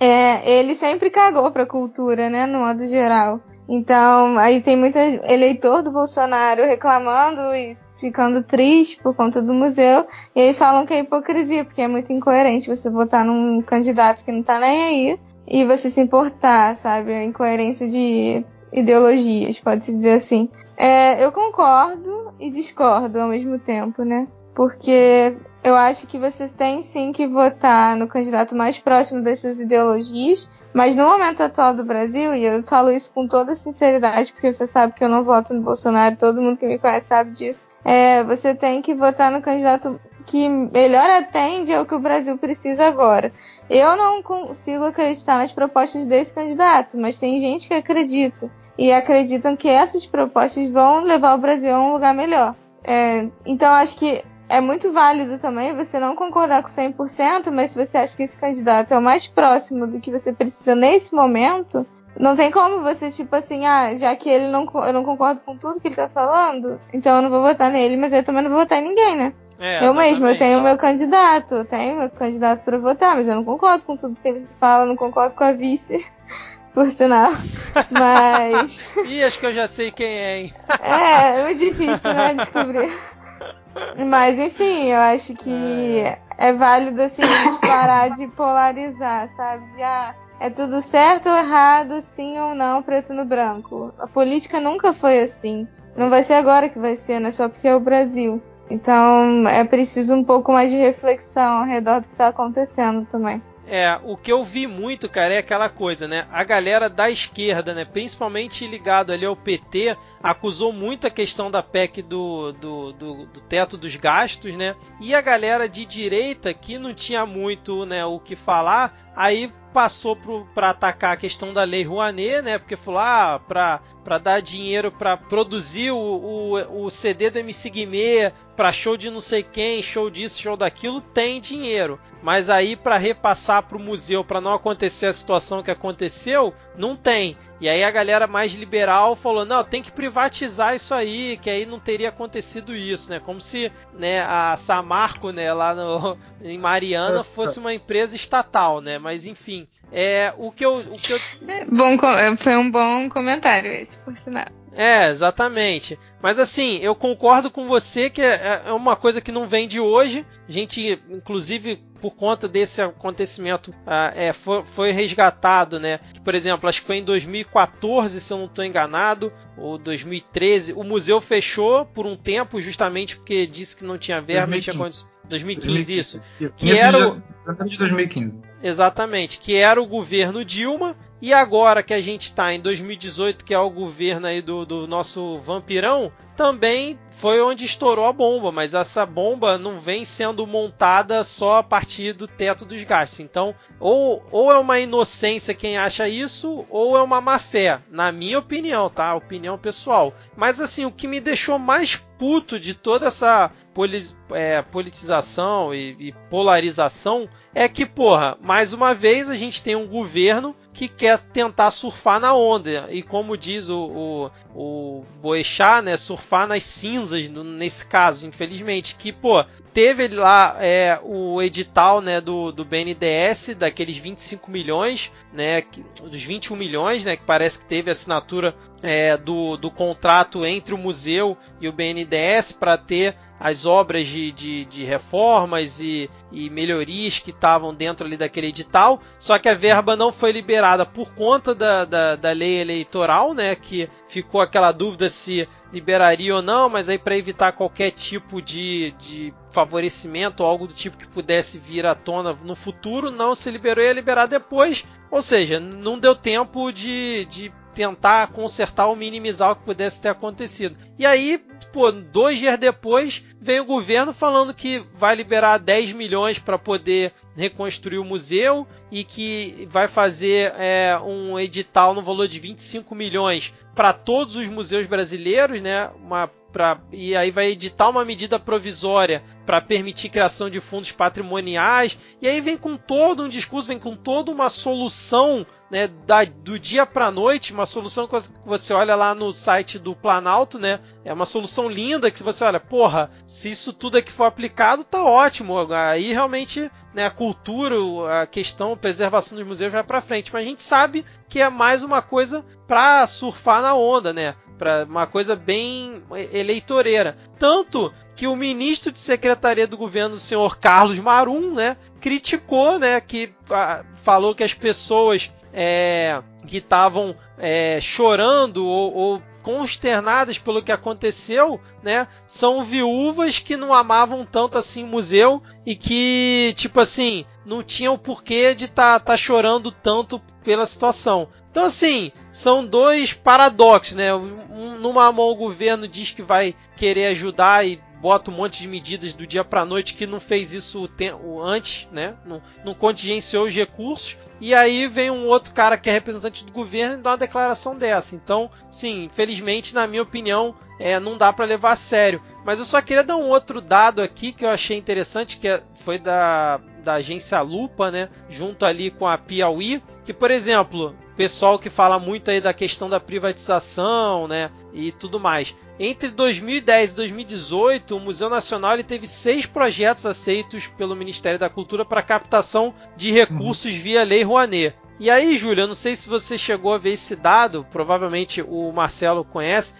é, ele sempre cagou pra cultura, né? No modo geral. Então, aí tem muito eleitor do Bolsonaro reclamando e ficando triste por conta do museu. E aí falam que é hipocrisia, porque é muito incoerente você votar num candidato que não tá nem aí e você se importar, sabe? A incoerência de ideologias, pode-se dizer assim. É, eu concordo e discordo ao mesmo tempo, né? Porque eu acho que você tem sim que votar no candidato mais próximo das suas ideologias, mas no momento atual do Brasil, e eu falo isso com toda sinceridade, porque você sabe que eu não voto no Bolsonaro, todo mundo que me conhece sabe disso, é, você tem que votar no candidato que melhor atende ao que o Brasil precisa agora. Eu não consigo acreditar nas propostas desse candidato, mas tem gente que acredita. E acreditam que essas propostas vão levar o Brasil a um lugar melhor. É, então acho que é muito válido também você não concordar com 100%, mas se você acha que esse candidato é o mais próximo do que você precisa nesse momento, não tem como você, tipo assim, ah, já que ele não, eu não concordo com tudo que ele tá falando, então eu não vou votar nele, mas eu também não vou votar em ninguém, né? É, eu mesmo, eu tenho o meu candidato, eu tenho meu candidato para votar, mas eu não concordo com tudo que ele fala, não concordo com a vice, [laughs] por sinal. [laughs] Mas. Ih, acho que eu já sei quem é, hein? é, é muito difícil, né, descobrir. Mas enfim, eu acho que é, é válido assim a gente parar de polarizar, sabe? De ah, é tudo certo ou errado, sim ou não, preto no branco. A política nunca foi assim. Não vai ser agora que vai ser, né? Só porque é o Brasil. Então é preciso um pouco mais de reflexão ao redor do que está acontecendo também. É, o que eu vi muito, cara, é aquela coisa, né? A galera da esquerda, né? Principalmente ligado ali ao PT, acusou muito a questão da PEC do, do, do, do teto dos gastos, né? E a galera de direita, que não tinha muito né, o que falar, aí passou para atacar a questão da lei Rouanet, né? Porque falou, ah, para dar dinheiro para produzir o, o, o, CD do MC Guimê, para show de não sei quem, show disso, show daquilo, tem dinheiro. Mas aí para repassar para o museu, para não acontecer a situação que aconteceu, não tem. E aí a galera mais liberal falou: não, tem que privatizar isso aí, que aí não teria acontecido isso, né? Como se né, a Samarco, né, lá no, [laughs] em Mariana, [laughs] fosse uma empresa estatal, né? Mas enfim. É, o que eu. O que eu... É, bom, foi um bom comentário esse, por sinal. É, exatamente. Mas assim, eu concordo com você que é, é uma coisa que não vem de hoje. A gente, inclusive, por conta desse acontecimento, uh, é, foi, resgatado, né? Por exemplo, acho que foi em 2014, se eu não estou enganado, ou 2013, o museu fechou por um tempo, justamente porque disse que não tinha verba, 2015. tinha condições. 2015, 2015, isso. isso. Que era o... de 2015. Exatamente, que era o governo Dilma e agora que a gente está em 2018, que é o governo aí do, do nosso vampirão, também foi onde estourou a bomba, mas essa bomba não vem sendo montada só a partir do teto dos gastos. Então, ou, ou é uma inocência quem acha isso, ou é uma má fé, na minha opinião, tá? Opinião pessoal. Mas assim, o que me deixou mais puto de toda essa é, politização e, e polarização é que, porra, mais uma vez a gente tem um governo que quer tentar surfar na onda. E como diz o, o, o Boechat, né, surfar nas cinzas, nesse caso, infelizmente. Que, pô, teve lá é, o edital né, do, do BNDES, daqueles 25 milhões, né, dos 21 milhões, né, que parece que teve assinatura é, do, do contrato entre o museu e o BNDES para ter as obras de, de, de reformas e, e, melhorias que estavam dentro ali daquele edital, só que a verba não foi liberada por conta da, da, da lei eleitoral, né? Que ficou aquela dúvida se liberaria ou não, mas aí para evitar qualquer tipo de, de favorecimento ou algo do tipo que pudesse vir à tona no futuro, não se liberou e ia liberar depois. Ou seja, não deu tempo de, de tentar consertar ou minimizar o que pudesse ter acontecido. E aí, pô, dois dias depois, vem o governo falando que vai liberar 10 milhões para poder reconstruir o museu e que vai fazer é, um edital no valor de 25 milhões para todos os museus brasileiros, né? Uma, pra, e aí vai editar uma medida provisória para permitir criação de fundos patrimoniais. E aí vem com todo um discurso, vem com toda uma solução né, da, do dia para noite, uma solução que você olha lá no site do Planalto, né? É uma solução linda que você olha, porra, se isso tudo aqui for aplicado, tá ótimo. Aí realmente, né, a cultura, a questão, a preservação dos museus vai para frente. Mas a gente sabe que é mais uma coisa para surfar na onda, né? Para uma coisa bem eleitoreira. Tanto que o ministro de secretaria do governo, o senhor Carlos Marum, né, criticou, né, que a, falou que as pessoas é, que estavam é, chorando ou, ou consternadas pelo que aconteceu, né? São viúvas que não amavam tanto assim o museu e que, tipo assim, não tinham porquê de estar tá, tá chorando tanto pela situação. Então, assim, são dois paradoxos, né? Um, numa mão o governo diz que vai querer ajudar e bota um monte de medidas do dia para noite que não fez isso antes, né? Não, não contingenciou os recursos. E aí vem um outro cara que é representante do governo e dá uma declaração dessa. Então, sim, infelizmente, na minha opinião, é, não dá para levar a sério. Mas eu só queria dar um outro dado aqui que eu achei interessante, que é, foi da, da agência Lupa, né? Junto ali com a Piauí, que, por exemplo, pessoal que fala muito aí da questão da privatização, né? E tudo mais. Entre 2010 e 2018, o Museu Nacional ele teve seis projetos aceitos pelo Ministério da Cultura para captação de recursos uhum. via Lei Rouanet. E aí, Júlia, não sei se você chegou a ver esse dado, provavelmente o Marcelo conhece.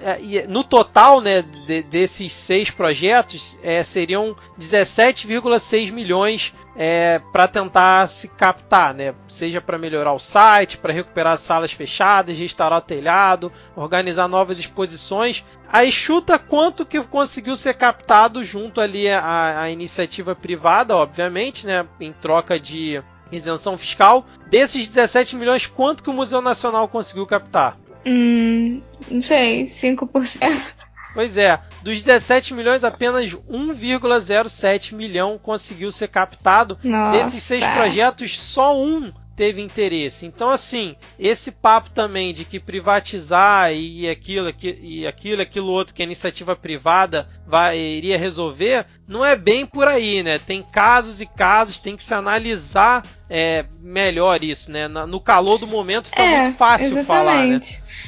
É, no total, né, de, desses seis projetos, é, seriam 17,6 milhões é, para tentar se captar, né? Seja para melhorar o site, para recuperar as salas fechadas, restaurar o telhado, organizar novas exposições. Aí chuta quanto que conseguiu ser captado junto ali à, à iniciativa privada, obviamente, né? Em troca de isenção fiscal. Desses 17 milhões, quanto que o Museu Nacional conseguiu captar? Hum, não sei, 5%. Pois é, dos 17 milhões, apenas 1,07 milhão conseguiu ser captado. Nossa. Desses seis projetos, só um teve interesse. Então, assim, esse papo também de que privatizar e aquilo, e aquilo, aquilo outro que a iniciativa privada vai, iria resolver, não é bem por aí, né? Tem casos e casos, tem que se analisar é, melhor isso, né? No calor do momento fica é, muito fácil exatamente. falar, né?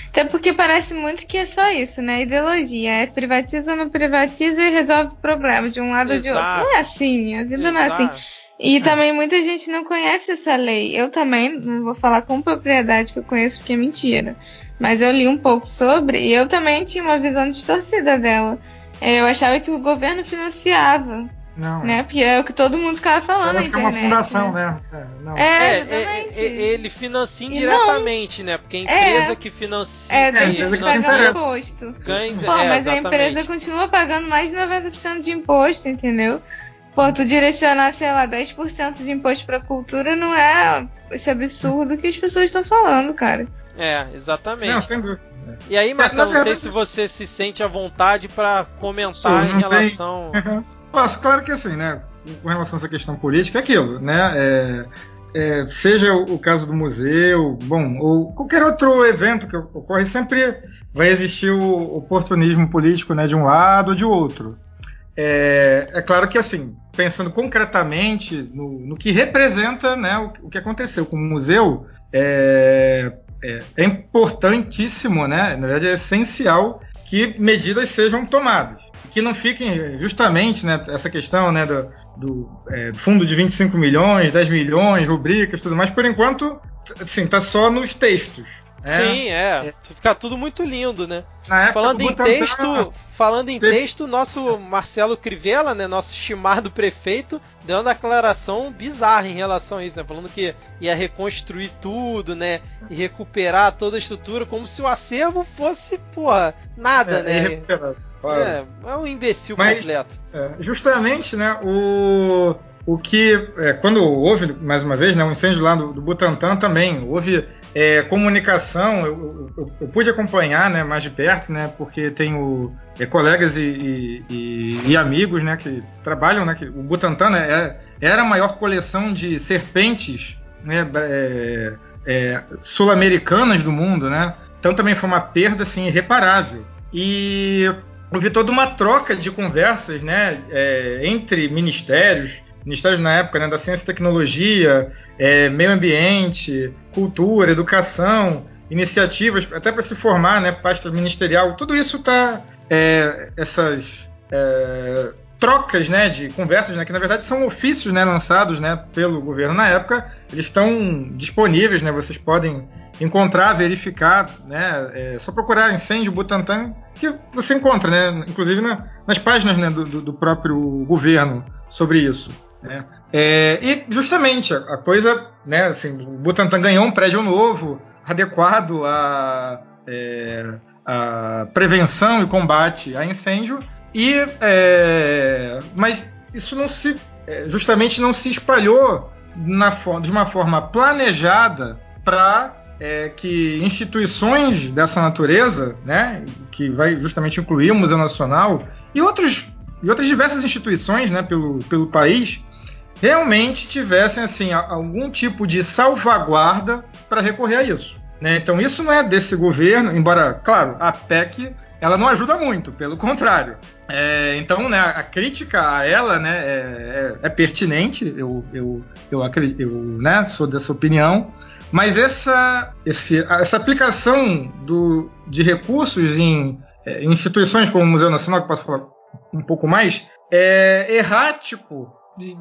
Até porque parece muito que é só isso, né? Ideologia. É privatiza, não privatiza e resolve o problema de um lado ou de outro. Não é assim, a vida Exato. não é assim. E também muita gente não conhece essa lei. Eu também não vou falar com propriedade que eu conheço porque é mentira. Mas eu li um pouco sobre e eu também tinha uma visão distorcida dela. É, eu achava que o governo financiava. Não. Né? Porque é o que todo mundo ficava falando na Parece que é uma internet. fundação, né? né? É, não. É, É, exatamente. é, é, ele financia indiretamente, né? Porque a empresa que financia. É, É, de que pagar imposto. ganha, Pô, é, mas a empresa continua pagando mais de 90% de imposto, entendeu? Pô, tu direcionar, sei lá, 10% de imposto pra cultura não é esse absurdo que as pessoas estão falando, cara. É, exatamente. Não, sem dúvida. E aí, Marcelo, não sei se você se sente à vontade para comentar em tem- relação. [laughs] Posso, claro que assim, né? Com relação a essa questão política, é aquilo, né? É, é, seja o, o caso do museu, bom, ou qualquer outro evento que ocorre, sempre vai existir o oportunismo político, né? De um lado ou de outro. É, é claro que assim, pensando concretamente no, no que representa, né? O, o que aconteceu com o museu, é, é, é importantíssimo, né? Na verdade, é essencial que medidas sejam tomadas. Que não fiquem justamente né, essa questão né, do, do, é, fundo de 25 milhões, 10 milhões, rubricas, tudo mais, por enquanto, assim, tá só nos textos. Né? Sim, é. Fica tudo muito lindo, né? Na Falando do em texto, falando em texto, nosso Marcelo Crivella, né, nosso estimado prefeito, deu uma declaração bizarra em relação a isso, né, falando que ia reconstruir tudo, né, e recuperar toda a estrutura como se o acervo fosse, porra, nada, é, né? irrecuperável, claro. É, é um imbecil Mas- completo. É, justamente, né, o, o que, é, quando houve, mais uma vez, né, o incêndio lá do, do Butantan também, houve é, comunicação, eu, eu- eu pude acompanhar né, mais de perto, né, porque tenho é, colegas e, e- e- amigos né, que trabalham, né, que o Butantan né, é- era a maior coleção de serpentes né, é, é, sul-americanas do mundo, né, então também foi uma perda assim, irreparável. E houve toda uma troca de conversas né, é, entre ministérios, ministérios na época né, da ciência e tecnologia, é, meio ambiente, cultura, educação, iniciativas até para se formar, né, pasta ministerial, tudo isso está essas é, trocas, né, de conversas, né, que na verdade são ofícios, né, lançados, né, pelo governo na época, eles estão disponíveis, né, vocês podem encontrar, verificar, né, é só procurar incêndio Butantan que você encontra, né, inclusive na- nas páginas né, do- do próprio governo sobre isso. Né. É, e justamente a, coisa, né, assim, o Butantan ganhou um prédio novo, adequado a, é, a prevenção e combate a incêndio, e é, mas isso não se é, justamente não se espalhou na, de uma forma planejada para é, que instituições dessa natureza, né, que vai justamente incluir o Museu Nacional e outros e outras diversas instituições, né, pelo, pelo país, realmente tivessem assim algum tipo de salvaguarda para recorrer a isso. né? Então isso não é desse governo, embora, claro, a PEC ela não ajuda muito, pelo contrário. É, então, né, a crítica a ela né, é, é- é pertinente, eu, eu, eu, acredito, eu né, sou dessa opinião, mas essa, esse- essa aplicação do, de recursos em, é, em instituições como o Museu Nacional, que posso falar um pouco mais, é errático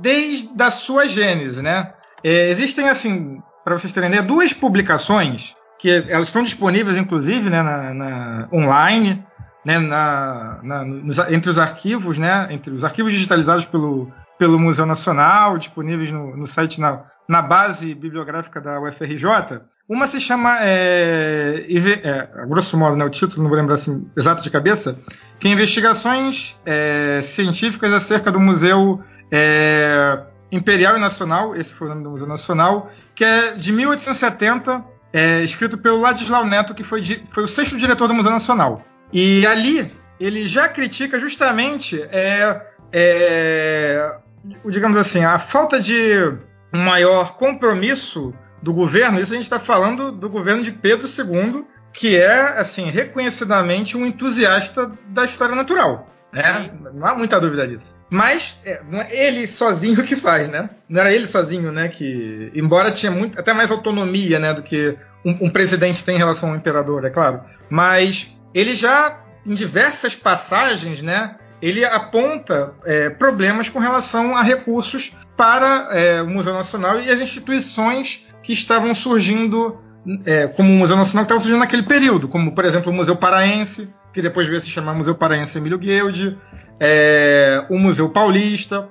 desde a sua gênese. Né? É, existem, assim, para vocês terem ideia, duas publicações que elas estão disponíveis, inclusive, né, na, na- online, né, na- na- nos- entre os arquivos, né, entre os arquivos digitalizados pelo, pelo Museu Nacional, disponíveis no, no site na, na base bibliográfica da UFRJ. Uma se chama, é, é, grosso modo, né, o título, não vou lembrar assim, exato de cabeça, que é Investigações é, Científicas acerca do Museu é, Imperial e Nacional, esse foi o nome do Museu Nacional, que é de 1870, é, escrito pelo Ladislau Neto, que foi, foi o sexto diretor do Museu Nacional. E ali ele já critica justamente é, é, digamos assim, a falta de um maior compromisso do governo. Isso a gente está falando do governo de Pedro II, que é assim reconhecidamente um entusiasta da história natural. Né? Não há muita dúvida disso. Mas é, não é ele sozinho que faz, né? Não era ele sozinho, né? Que, embora tinha muito, até mais autonomia, né, do que um, um presidente tem em relação ao imperador, é claro. Mas ele já, em diversas passagens, né, ele aponta é, problemas com relação a recursos para é, o Museu Nacional e as instituições que estavam surgindo, é, como o Museu Nacional que estava surgindo naquele período, como, por exemplo, o Museu Paraense, que depois veio se chamar Museu Paraense Emílio Guilde, é, o Museu Paulista,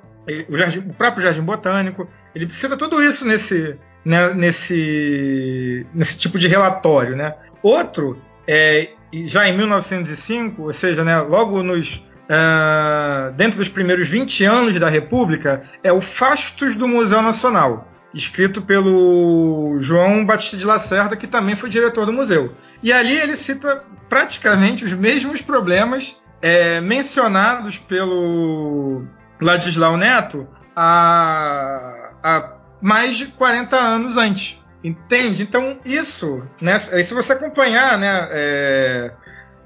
o, Jardim, o, próprio Jardim Botânico. Ele cita tudo isso nesse, né, nesse, nesse tipo de relatório. Né? Outro, é, já em 1905, ou seja, né, logo nos Uh, dentro dos primeiros 20 anos da República, é o Fastos do Museu Nacional, escrito pelo João Batista de Lacerda, que também foi diretor do museu. E ali ele cita praticamente os mesmos problemas é, mencionados pelo Ladislau Neto há, há mais de 40 anos antes. Entende? Então, isso, né, se você acompanhar né, é,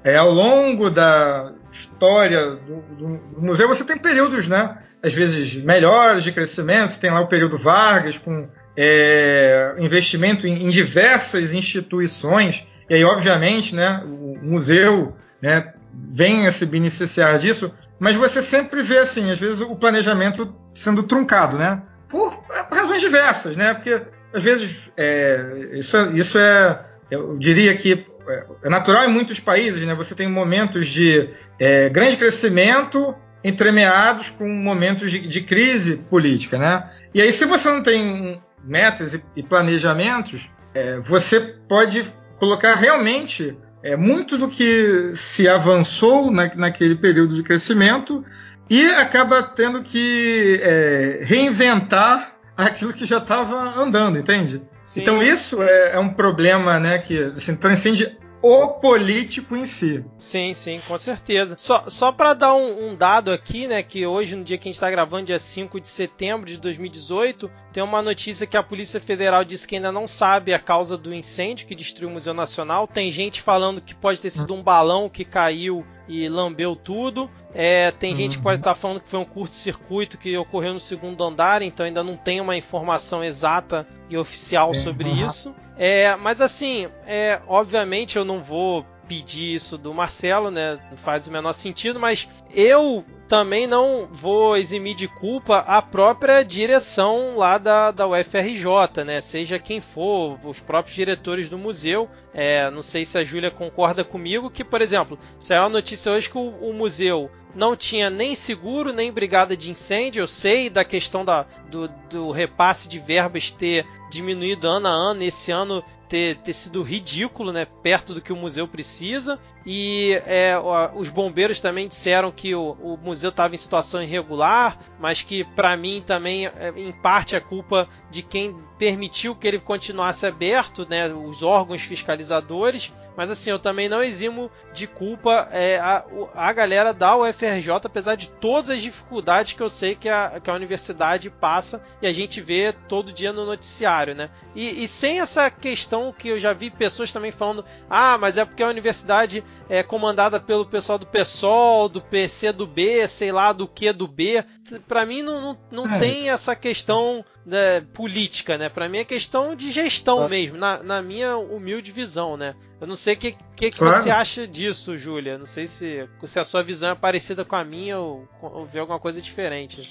é, ao longo da história do, do, do, museu, você tem períodos, né? Às vezes melhores de crescimento, você tem lá o período Vargas, com é, investimento em, em, diversas instituições, e aí, obviamente, né, o museu né, vem a se beneficiar disso, mas você sempre vê, assim, às vezes o planejamento sendo truncado, né? Por razões diversas, né? Porque, às vezes, é, isso, isso é, eu diria que é, é natural em muitos países, né? Você tem momentos de é, grande crescimento entremeados com momentos de, de, crise política, né? E aí, se você não tem metas e, e planejamentos, é, você pode colocar realmente é, muito do que se avançou na, naquele período de crescimento e acaba tendo que é, reinventar aquilo que já estava andando, entende? Sim. Então isso é, é, um problema né, que assim, transcende o político em si. Sim, sim, com certeza. Só, só para dar um, um, dado aqui, né, que hoje, no dia que a gente está gravando, dia 5 de setembro de 2018, tem uma notícia que a Polícia Federal disse que ainda não sabe a causa do incêndio que destruiu o Museu Nacional. Tem gente falando que pode ter sido um balão que caiu e lambeu tudo. É, tem gente que pode estar uhum. tá falando que foi um curto-circuito que ocorreu no segundo andar, então ainda não tem uma informação exata e oficial Sim, sobre uhum. isso. É, mas assim, é, obviamente eu não vou pedir isso do Marcelo, né? Não faz o menor sentido, mas eu também não vou eximir de culpa a própria direção lá da, da UFRJ, né? Seja quem for, os próprios diretores do museu. É, não sei se a Júlia concorda comigo, que, por exemplo, saiu a notícia hoje que o, o museu não tinha nem seguro, nem brigada de incêndio. Eu sei da questão da, do, do repasse de verbas ter diminuído ano a ano. Esse ano ter, ter sido ridículo, né? Perto do que o museu precisa. E é, os bombeiros também disseram que o, o museu estava em situação irregular, mas que para mim também, é, em parte, é culpa de quem permitiu que ele continuasse aberto, né? Os órgãos fiscalizadores. Mas assim, eu também não eximo de culpa é, a, a galera da UFRJ, apesar de todas as dificuldades que eu sei que a, que a universidade passa e a gente vê todo dia no noticiário, né? E, e sem essa questão que eu já vi pessoas também falando, ah, mas é porque a universidade é comandada pelo pessoal do PSOL, do PC do B, sei lá do que do B. Para mim não, não, não é. tem essa questão né, política, né? Para mim é questão de gestão mesmo, na, na, minha humilde visão, né? Eu não sei o que, que, que claro. você acha disso, Júlia. Não sei se, se a sua visão é parecida com a minha ou, ou vê alguma coisa diferente.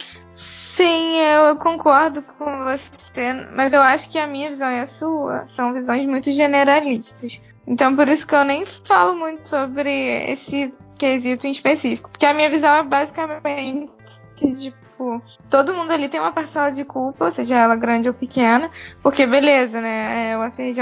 Sim, eu concordo com você, mas eu acho que a minha visão e a sua são visões muito generalistas. Então, por isso que eu nem falo muito sobre esse quesito em específico, porque a minha visão é basicamente tipo, todo mundo ali tem uma parcela de culpa, seja ela grande ou pequena, porque beleza, né? É, o FRJ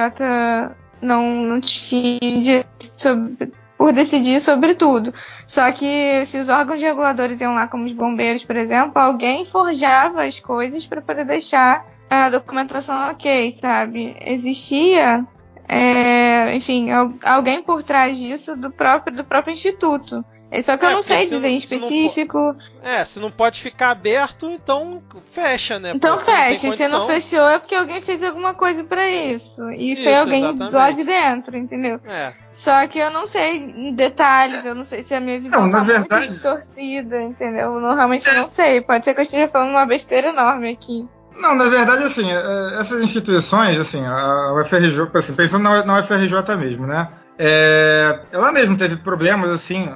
não, não tinha sobre por decidir sobre tudo. Só que se os órgãos reguladores iam lá, como os bombeiros, por exemplo, alguém forjava as coisas para poder deixar a documentação ok, sabe? Existia é, enfim, alguém por trás disso do próprio, do próprio instituto. É só que é, eu não sei dizer em específico. Não, é, se não pode ficar aberto, então fecha, né? Então fecha. Se não fechou é porque alguém fez alguma coisa para isso. E isso, foi alguém exatamente. lá de dentro, entendeu? É. Só que eu não sei em detalhes, eu não sei se a minha visão não, tá verdade... muito distorcida, entendeu? Eu realmente é. não sei. Pode ser que eu esteja falando uma besteira enorme aqui. Não, na verdade, assim, é, essas instituições, assim, a UFRJ, assim, pensando na UFRJ mesmo, né? É, ela mesmo teve problemas, assim,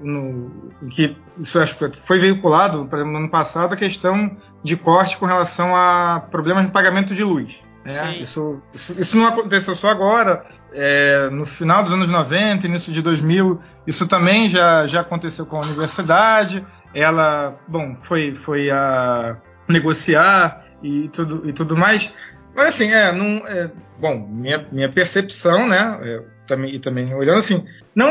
no, que isso acho que foi veiculado no ano passado a questão de corte com relação a problemas de pagamento de luz. Né? Isso, isso, isso, não aconteceu só agora, é, no final dos anos 90, início de 2000, isso também já, já aconteceu com a universidade. Ela, bom, foi, foi a negociar e tudo, e tudo mais. Mas assim, é, não, é bom, minha, minha percepção, né, é, também, e também olhando assim, não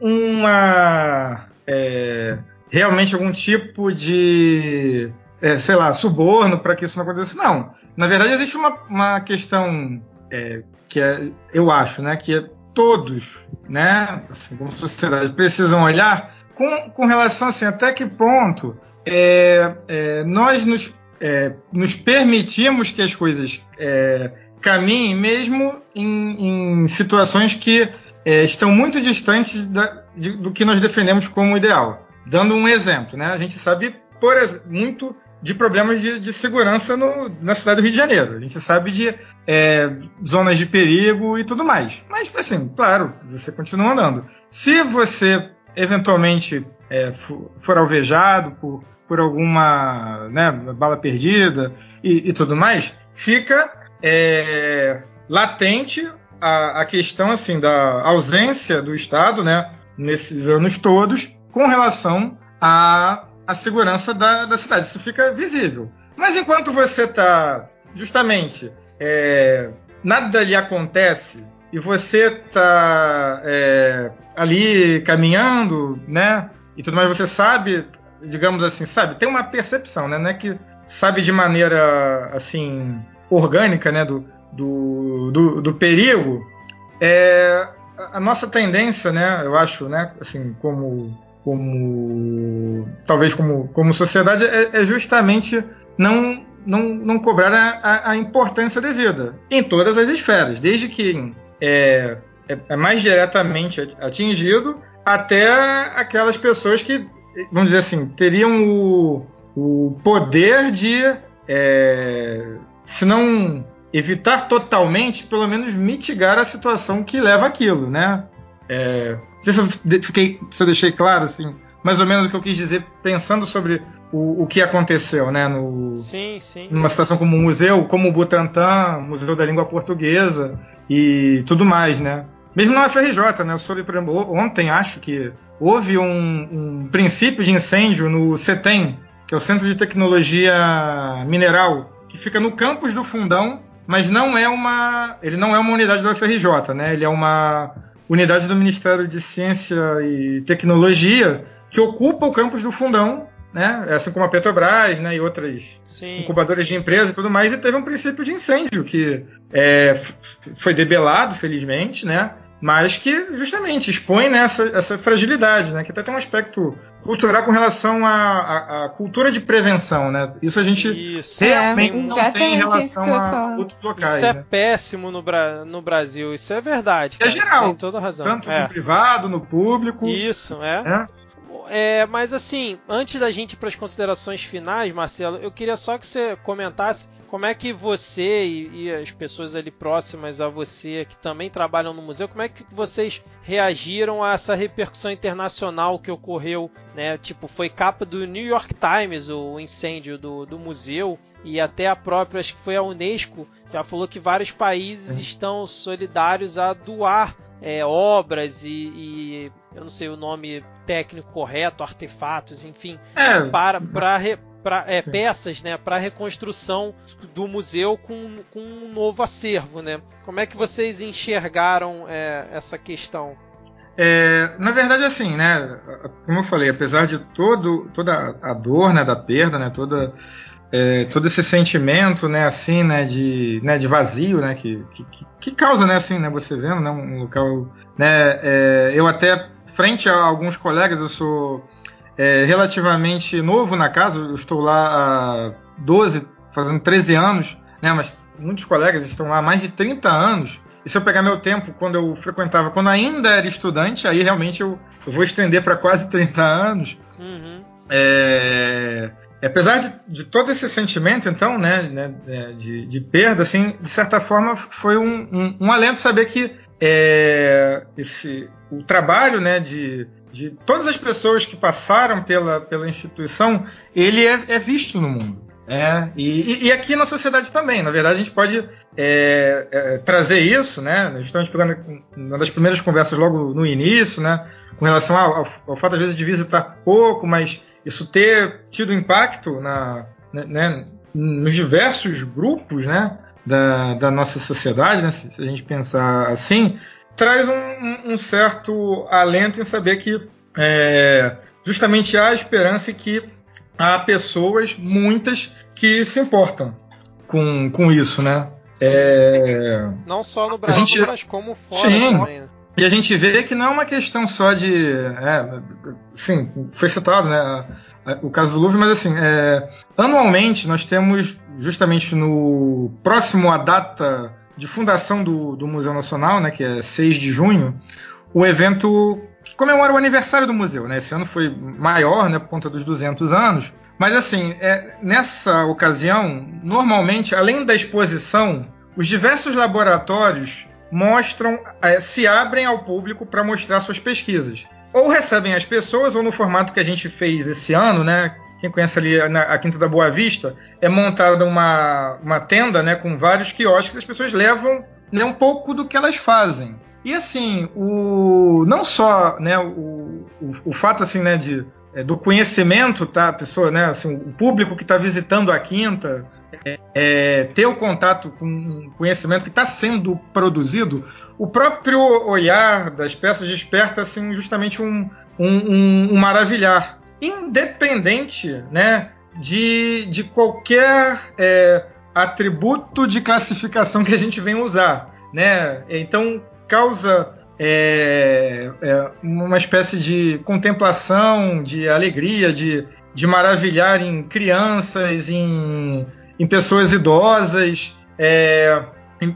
uma é, realmente algum tipo de, é, sei lá, suborno para que isso não aconteça, não. Na verdade, existe uma, uma questão é, que é, eu acho, né, que é todos, né, assim, como sociedade, precisam olhar com, com relação assim, até que ponto é, é, nós nos é, nos permitimos que as coisas é, caminhem mesmo em, em situações que é, estão muito distantes da, de, do que nós defendemos como ideal. Dando um exemplo, né? a gente sabe por, muito de problemas de, de segurança no, na cidade do Rio de Janeiro. A gente sabe de é, zonas de perigo e tudo mais. Mas, assim, claro, você continua andando. Se você eventualmente é, for, for alvejado por por alguma né, bala perdida e, e, tudo mais, fica é, latente a, a, questão assim da ausência do Estado, né, nesses anos todos, com relação à, segurança da, da cidade. Isso fica visível. Mas enquanto você está justamente é, nada lhe acontece e você está é, ali caminhando, né? E tudo mais, você sabe digamos assim, sabe, tem uma percepção, né? É que sabe de maneira assim orgânica, né, do, do, do, do perigo. É, a nossa tendência, né, eu acho, né, assim, como como talvez como, como sociedade é, é justamente não, não, não cobrar a, a, importância devida em todas as esferas, desde que é, é, é mais diretamente atingido até aquelas pessoas que vamos dizer assim, teriam o, o poder de, é, se não evitar totalmente, pelo menos mitigar a situação que leva aquilo, né? É, não sei se eu, fiquei, se eu deixei claro, assim, mais ou menos o que eu quis dizer pensando sobre o, o que aconteceu, né? No, sim, sim. Numa situação como o museu, como o Butantan, Museu da Língua Portuguesa e tudo mais, né? Mesmo na UFRJ, né? Eu soube, por exemplo, ontem, acho que houve um, um, princípio de incêndio no CETEM, que é o Centro de Tecnologia Mineral, que fica no campus do Fundão, mas não é uma, ele não é uma unidade da UFRJ, né? Ele é uma unidade do Ministério de Ciência e Tecnologia que ocupa o campus do Fundão, né? Assim como a Petrobras, né? E outras Sim. incubadoras de empresas e tudo mais. E teve um princípio de incêndio que é, foi debelado, felizmente, né? Mas que justamente expõe nessa né, essa fragilidade, né? Que até tem um aspecto cultural com relação à, à, cultura de prevenção, né? Isso a gente isso. realmente é, não tem em relação a outros locais. Isso é né? péssimo no, Bra no Brasil, isso é verdade. É cara, é geral, tem toda razão. Tanto é. no privado, no público. Isso, é. é. É mas assim, antes da gente ir para as considerações finais, Marcelo, eu queria só que você comentasse como é que você e, e, as pessoas ali próximas a você que também trabalham no museu, como é que vocês reagiram a essa repercussão internacional que ocorreu, né? Tipo, foi capa do New York Times o incêndio do, do museu e até a própria, acho que foi a Unesco, já falou que vários países estão solidários a doar é, obras e, e, eu não sei o nome técnico correto, artefatos, enfim, é. para, para pra, é, peças né, para reconstrução do museu com, com um novo acervo. Né? Como é que vocês enxergaram é, essa questão? é, na verdade, assim, né? Como eu falei, apesar de todo, toda a dor, né, da perda, né, toda, é, todo esse sentimento, né, assim, né, de, né, de vazio, né, que, que, que causa, né, assim, né, você vendo, né, um local, né, é, eu até frente a alguns colegas, eu sou é, relativamente novo na casa, eu estou lá há 12, fazendo 13 anos, né, mas muitos colegas estão lá há mais de 30 anos. E se eu pegar meu tempo quando eu frequentava, quando ainda era estudante, aí realmente eu, eu vou estender para quase 30 anos. Uhum. É, apesar de, de, todo esse sentimento, então, né, né é, de, de, perda, assim, de certa forma foi um, um, um alento saber que é, esse, o trabalho, né, de, de todas as pessoas que passaram pela, pela instituição, ele é, é visto no mundo. É, e, e, aqui na sociedade também. Na verdade, a gente pode é, é, trazer isso, né? Nós estamos pegando uma das primeiras conversas logo no início, né? Com relação ao, ao, ao fato, às vezes, de visitar pouco, mas isso ter tido impacto na, né, né nos diversos grupos, né? Da, da nossa sociedade, né? Se, a gente pensar assim, traz um, um certo alento em saber que é, justamente há esperança e que há pessoas, muitas, que se importam com, com isso, né? É... Não só no Brasil, gente... mas como fora Sim. também. Né? E a gente vê que não é uma questão só de. É, sim, foi citado, né? O caso do Louvre, mas assim, é, anualmente nós temos, justamente no próximo à data de fundação do, do Museu Nacional, né, que é 6 de junho, o evento que comemora o aniversário do museu. Né? Esse ano foi maior, né, por conta dos 200 anos. Mas assim, é, nessa ocasião, normalmente, além da exposição, os diversos laboratórios mostram, é, se abrem ao público para mostrar suas pesquisas. Ou recebem as pessoas, ou no formato que a gente fez esse ano, né? Quem conhece ali na, a Quinta da Boa Vista, é montada uma, uma tenda né, com vários quiosques, as pessoas levam né, um pouco do que elas fazem. E assim, o não só né, o, o, o fato assim, né, de, é, do conhecimento, tá, a pessoa, né, assim, o público que está visitando a quinta, é, é, ter o contato com conhecimento que está sendo produzido, o próprio olhar das peças desperta assim, justamente um, um, um, maravilhar, independente né, de, de qualquer é, atributo de classificação que a gente venha usar. Né? Então, causa é, é uma espécie de contemplação, de alegria, de, de maravilhar em crianças, em, em pessoas idosas, é,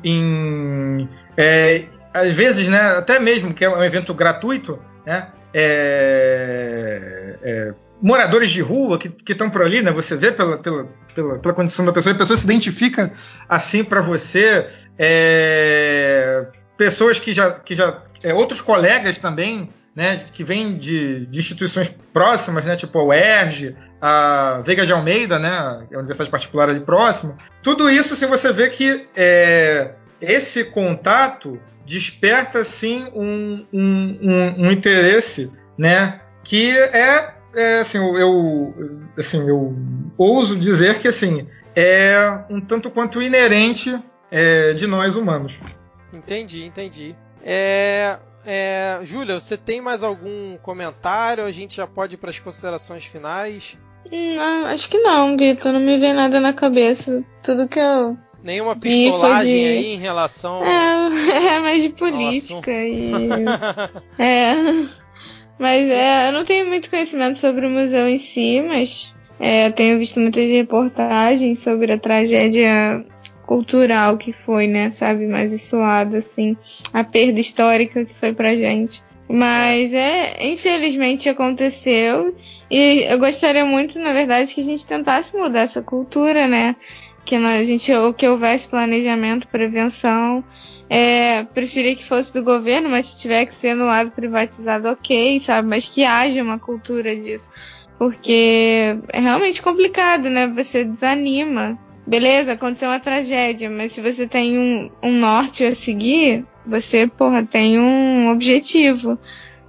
em, é, às vezes, né, até mesmo que é um evento gratuito, né, é, é, moradores de rua que estão por ali, né, você vê pela, pela, pela, pela, condição da pessoa, a pessoa se identifica assim para você. É, pessoas que já, que já é, outros colegas também, né, que vêm de, de, instituições próximas, né, tipo a UERJ, a Veiga de Almeida, né, a universidade particular ali próximo. Tudo isso, se você vê que é, esse contato desperta sim um, um, um, um interesse, né, que é, é assim, eu, assim, eu ouso dizer que assim é um tanto quanto inerente é, de nós humanos. Entendi, entendi. É, é, Júlia, você tem mais algum comentário? A gente já pode ir para as considerações finais? Não, acho que não, Vitor. Não me vem nada na cabeça. Tudo que eu. Nenhuma pistolagem de... aí em relação. É, [laughs] é mais de política e. [laughs] é. Mas é, eu não tenho muito conhecimento sobre o museu em si, mas é, eu tenho visto muitas reportagens sobre a tragédia cultural que foi, né? Sabe, mais esse lado, assim, a perda histórica que foi pra gente. Mas é, infelizmente aconteceu e eu gostaria muito, na verdade, que a gente tentasse mudar essa cultura, né? Que a gente que houvesse planejamento, prevenção. É, preferia que fosse do governo, mas se tiver que ser no lado privatizado, ok, sabe? Mas que haja uma cultura disso. Porque é realmente complicado, né? Você desanima beleza, aconteceu uma tragédia, mas se você tem um, um norte a seguir, você, porra, tem um objetivo.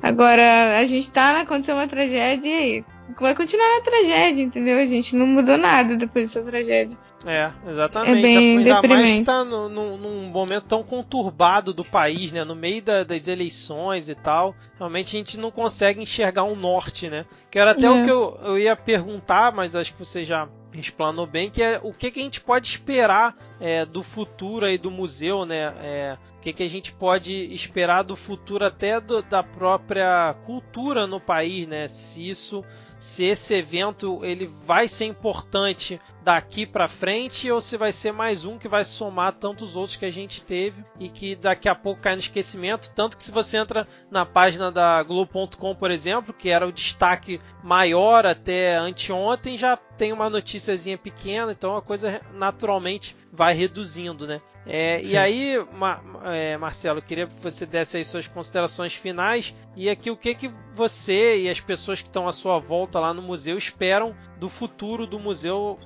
Agora, a gente tá, aconteceu uma tragédia e vai continuar na tragédia, entendeu? A gente não mudou nada depois dessa tragédia. É, exatamente. É bem Ainda deprimente. mais que tá no, no, num momento tão conturbado do país, né? No meio da, das eleições e tal. Realmente a gente não consegue enxergar um norte, né? Que era até é. o que eu, eu ia perguntar, mas acho que você já explanou bem, que é o que, que a gente pode esperar é, do futuro aí do museu, né? É, o que, que a gente pode esperar do futuro até do, da própria cultura no país, né? Se isso se esse evento ele vai ser importante daqui para frente ou se vai ser mais um que vai somar tantos outros que a gente teve e que daqui a pouco cai no esquecimento. Tanto que se você entra na página da Globo.com, por exemplo, que era o destaque maior até anteontem, já tem uma noticiazinha pequena, então a coisa naturalmente vai reduzindo, né? É, e aí, Ma é, Marcelo, queria que você desse aí suas considerações finais e aqui o que, que você e as pessoas que estão à sua volta lá no museu esperam do futuro do museu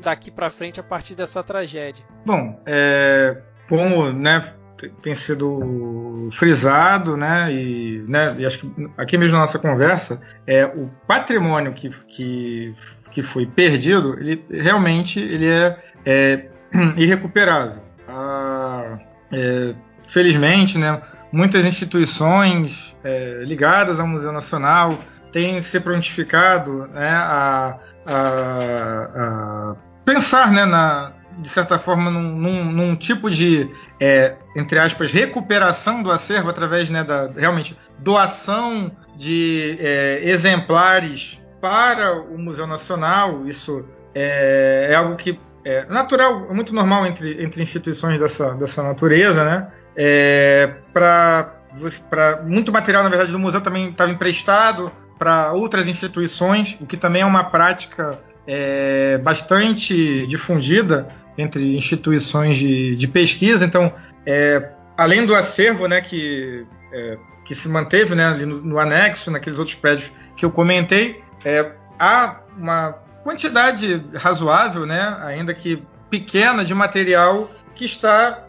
daqui para frente a partir dessa tragédia. Bom, é, como né, tem sido frisado, né, e, né, e acho que aqui mesmo na nossa conversa, é o patrimônio que, que, que foi perdido, ele realmente ele é, é [clears throat] irrecuperável. Ah, é, felizmente, né, muitas instituições é, ligadas ao Museu Nacional têm se prontificado né, a, a, a, pensar né, na, de certa forma num, num, num tipo de é, entre aspas recuperação do acervo através né, da realmente doação de é, exemplares para o Museu Nacional isso é, é algo que é natural, é muito normal entre, entre instituições dessa, dessa natureza, né? É, para muito material, na verdade, do museu também estava emprestado para outras instituições, o que também é uma prática é, bastante difundida entre instituições de, de pesquisa. Então, é, além do acervo, né, que, é, que se manteve né, ali no, no, anexo, naqueles outros prédios que eu comentei, é, há uma quantidade razoável, né, ainda que pequena, de material que está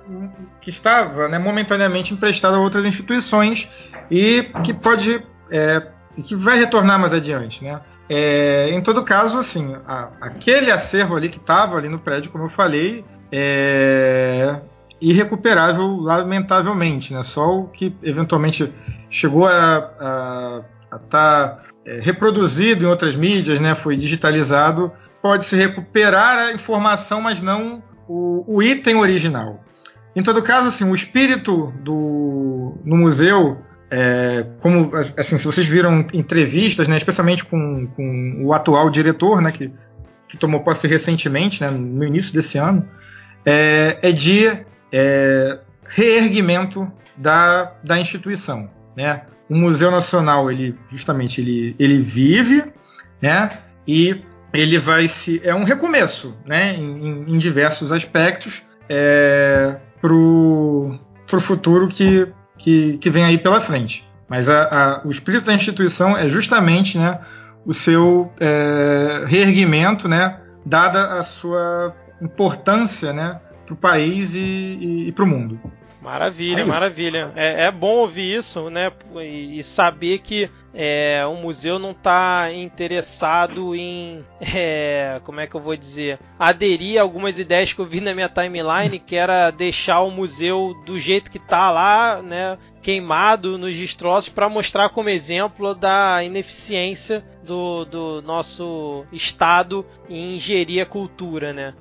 que estava né, momentaneamente emprestado a outras instituições e que pode é, que vai retornar mais adiante, né? É, em todo caso, assim, a, aquele acervo ali que estava ali no prédio, como eu falei, é irrecuperável, lamentavelmente, né? Só o que eventualmente chegou a estar é, reproduzido em outras mídias, né, foi digitalizado, pode se recuperar a informação, mas não o, o item original. Em todo caso, assim, o espírito do no museu, é, como assim, se vocês viram entrevistas, né, especialmente com, com o atual diretor, né, que, que tomou posse recentemente, né, no início desse ano, é, é de é, reerguimento da, da instituição, né? O Museu Nacional ele justamente ele, ele vive, né? E ele vai se é um recomeço, né? Em, em diversos aspectos é, pro pro futuro que, que, que vem aí pela frente. Mas a, a, o espírito da instituição é justamente, né? O seu é, reerguimento, né? Dada a sua importância, né? Para o país e, e, e para o mundo. Maravilha, é maravilha. É, é, bom ouvir isso, né? E, e saber que é, o museu não está interessado em, é, como é que eu vou dizer, aderir a algumas ideias que eu vi na minha timeline, que era deixar o museu do jeito que está lá, né? Queimado nos destroços para mostrar como exemplo da ineficiência do, do nosso Estado em gerir a cultura, né?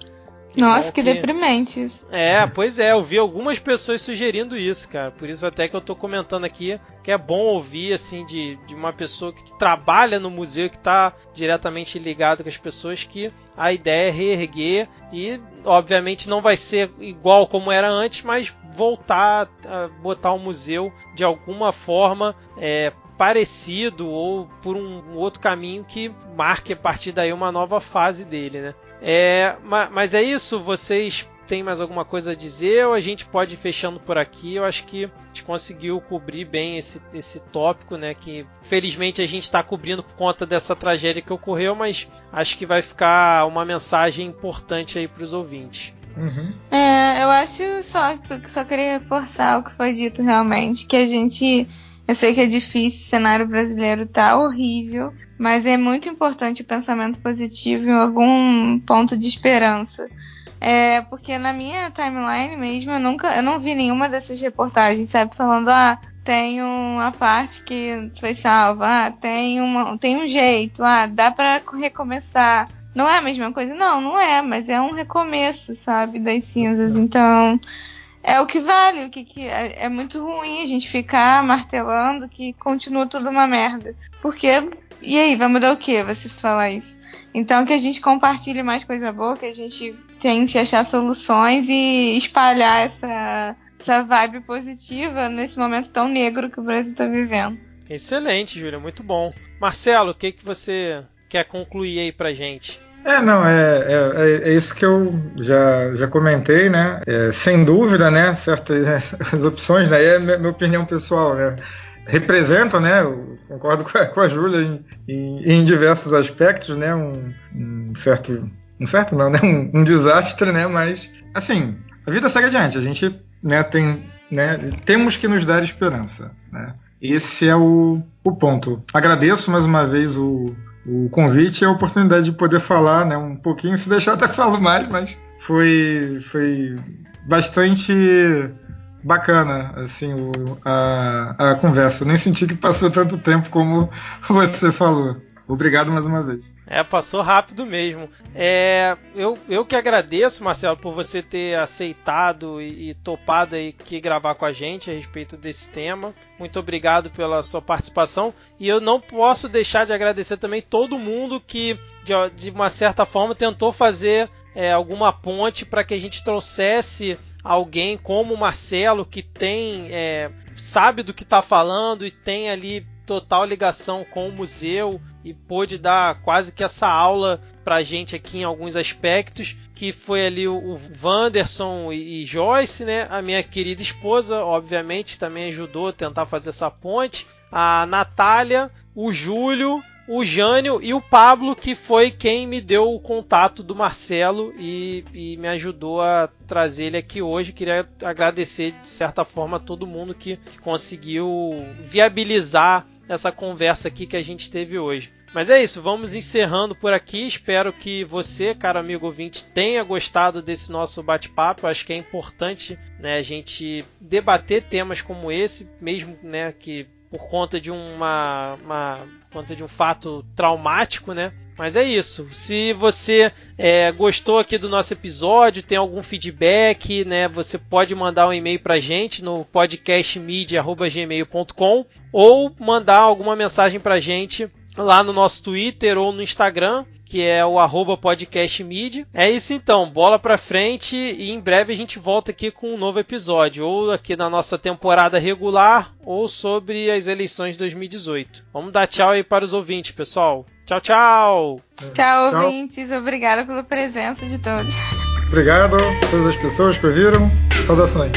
Nossa, que, que, deprimente isso. É, pois é, eu vi algumas pessoas sugerindo isso, cara. Por isso até que eu tô comentando aqui que é bom ouvir, assim, de, de uma pessoa que trabalha no museu, que tá diretamente ligado com as pessoas, que a ideia é reerguer e, obviamente, não vai ser igual como era antes, mas voltar a botar o museu de alguma forma é, parecido ou por um outro caminho que marque a partir daí uma nova fase dele, né? É, mas é isso, vocês têm mais alguma coisa a dizer ou a gente pode ir fechando por aqui? Eu acho que a gente conseguiu cobrir bem esse, esse tópico, né? Que felizmente a gente está cobrindo por conta dessa tragédia que ocorreu, mas acho que vai ficar uma mensagem importante aí para os ouvintes. Uhum. É, eu acho só só queria reforçar o que foi dito realmente, que a gente Eu sei que é difícil, o cenário brasileiro tá horrível, mas é muito importante o pensamento positivo em algum ponto de esperança. É, porque na minha timeline mesmo, eu nunca, eu não vi nenhuma dessas reportagens, sabe? Falando, ah, tem uma parte que foi salva, ah, tem, uma, tem um jeito, ah, dá para recomeçar. Não é a mesma coisa? Não, não é, mas é um recomeço, sabe, das cinzas. Então, é o que vale, o que, que é, é muito ruim a gente ficar martelando que continua tudo uma merda. Porque e aí, vai mudar o que você falar isso? Então que a gente compartilhe mais coisa boa, que a gente tente achar soluções e espalhar essa, essa vibe positiva nesse momento tão negro que o Brasil está vivendo. Excelente, Júlia, muito bom. Marcelo, o que, que você quer concluir aí pra gente? É, não, é, é, é, isso que eu já, já comentei, né? É, sem dúvida, né? Certas [laughs] as opções, né? É minha, minha opinião pessoal, né? Representam, né? Eu concordo [laughs] com a, com a Júlia em, em, em, diversos aspectos, né? Um, um, certo. Um certo não, né? Um, um, desastre, né? Mas, assim, a vida segue adiante. A gente né, tem. Né, temos que nos dar esperança. Né? Esse é o, o ponto. Agradeço mais uma vez o, o convite e a oportunidade de poder falar né, um pouquinho. Se deixar, até falo mais, mas foi, foi bastante bacana assim o, a, a conversa. Nem senti que passou tanto tempo como [laughs] você falou. Obrigado mais uma vez. É, passou rápido mesmo. É, eu, eu que agradeço, Marcelo, por você ter aceitado e, e topado aí que gravar com a gente a respeito desse tema. Muito obrigado pela sua participação. E eu não posso deixar de agradecer também todo mundo que, de, de uma certa forma, tentou fazer é, alguma ponte para que a gente trouxesse alguém como o Marcelo, que tem. É, sabe do que está falando e tem ali total ligação com o museu e pôde dar quase que essa aula pra gente aqui em alguns aspectos, que foi ali o Wanderson e Joyce, né? A minha querida esposa, obviamente, também ajudou a tentar fazer essa ponte. A Natália, o Júlio, o Jânio e o Pablo, que foi quem me deu o contato do Marcelo e, e, me ajudou a trazer ele aqui hoje. Queria agradecer de certa forma a todo mundo que conseguiu viabilizar essa conversa aqui que a gente teve hoje. Mas é isso, vamos encerrando por aqui. Espero que você, cara amigo ouvinte, tenha gostado desse nosso bate-papo. Acho que é importante né, a gente debater temas como esse, mesmo né, que por conta de uma, uma conta de um fato traumático, né? Mas é isso. Se você é, gostou aqui do nosso episódio, tem algum feedback, né? Você pode mandar um e-mail para gente no podcastmedia@gmail.com ou mandar alguma mensagem para gente lá no nosso Twitter ou no Instagram, que é o arroba podcastmedia. É isso então, bola pra frente e em breve a gente volta aqui com um novo episódio, ou aqui na nossa temporada regular, ou sobre as eleições de 2018. Vamos dar tchau aí para os ouvintes, pessoal. Tchau, tchau! Tchau, ouvintes. Obrigada pela presença de todos. Obrigado a todas as pessoas que ouviram. Saudações.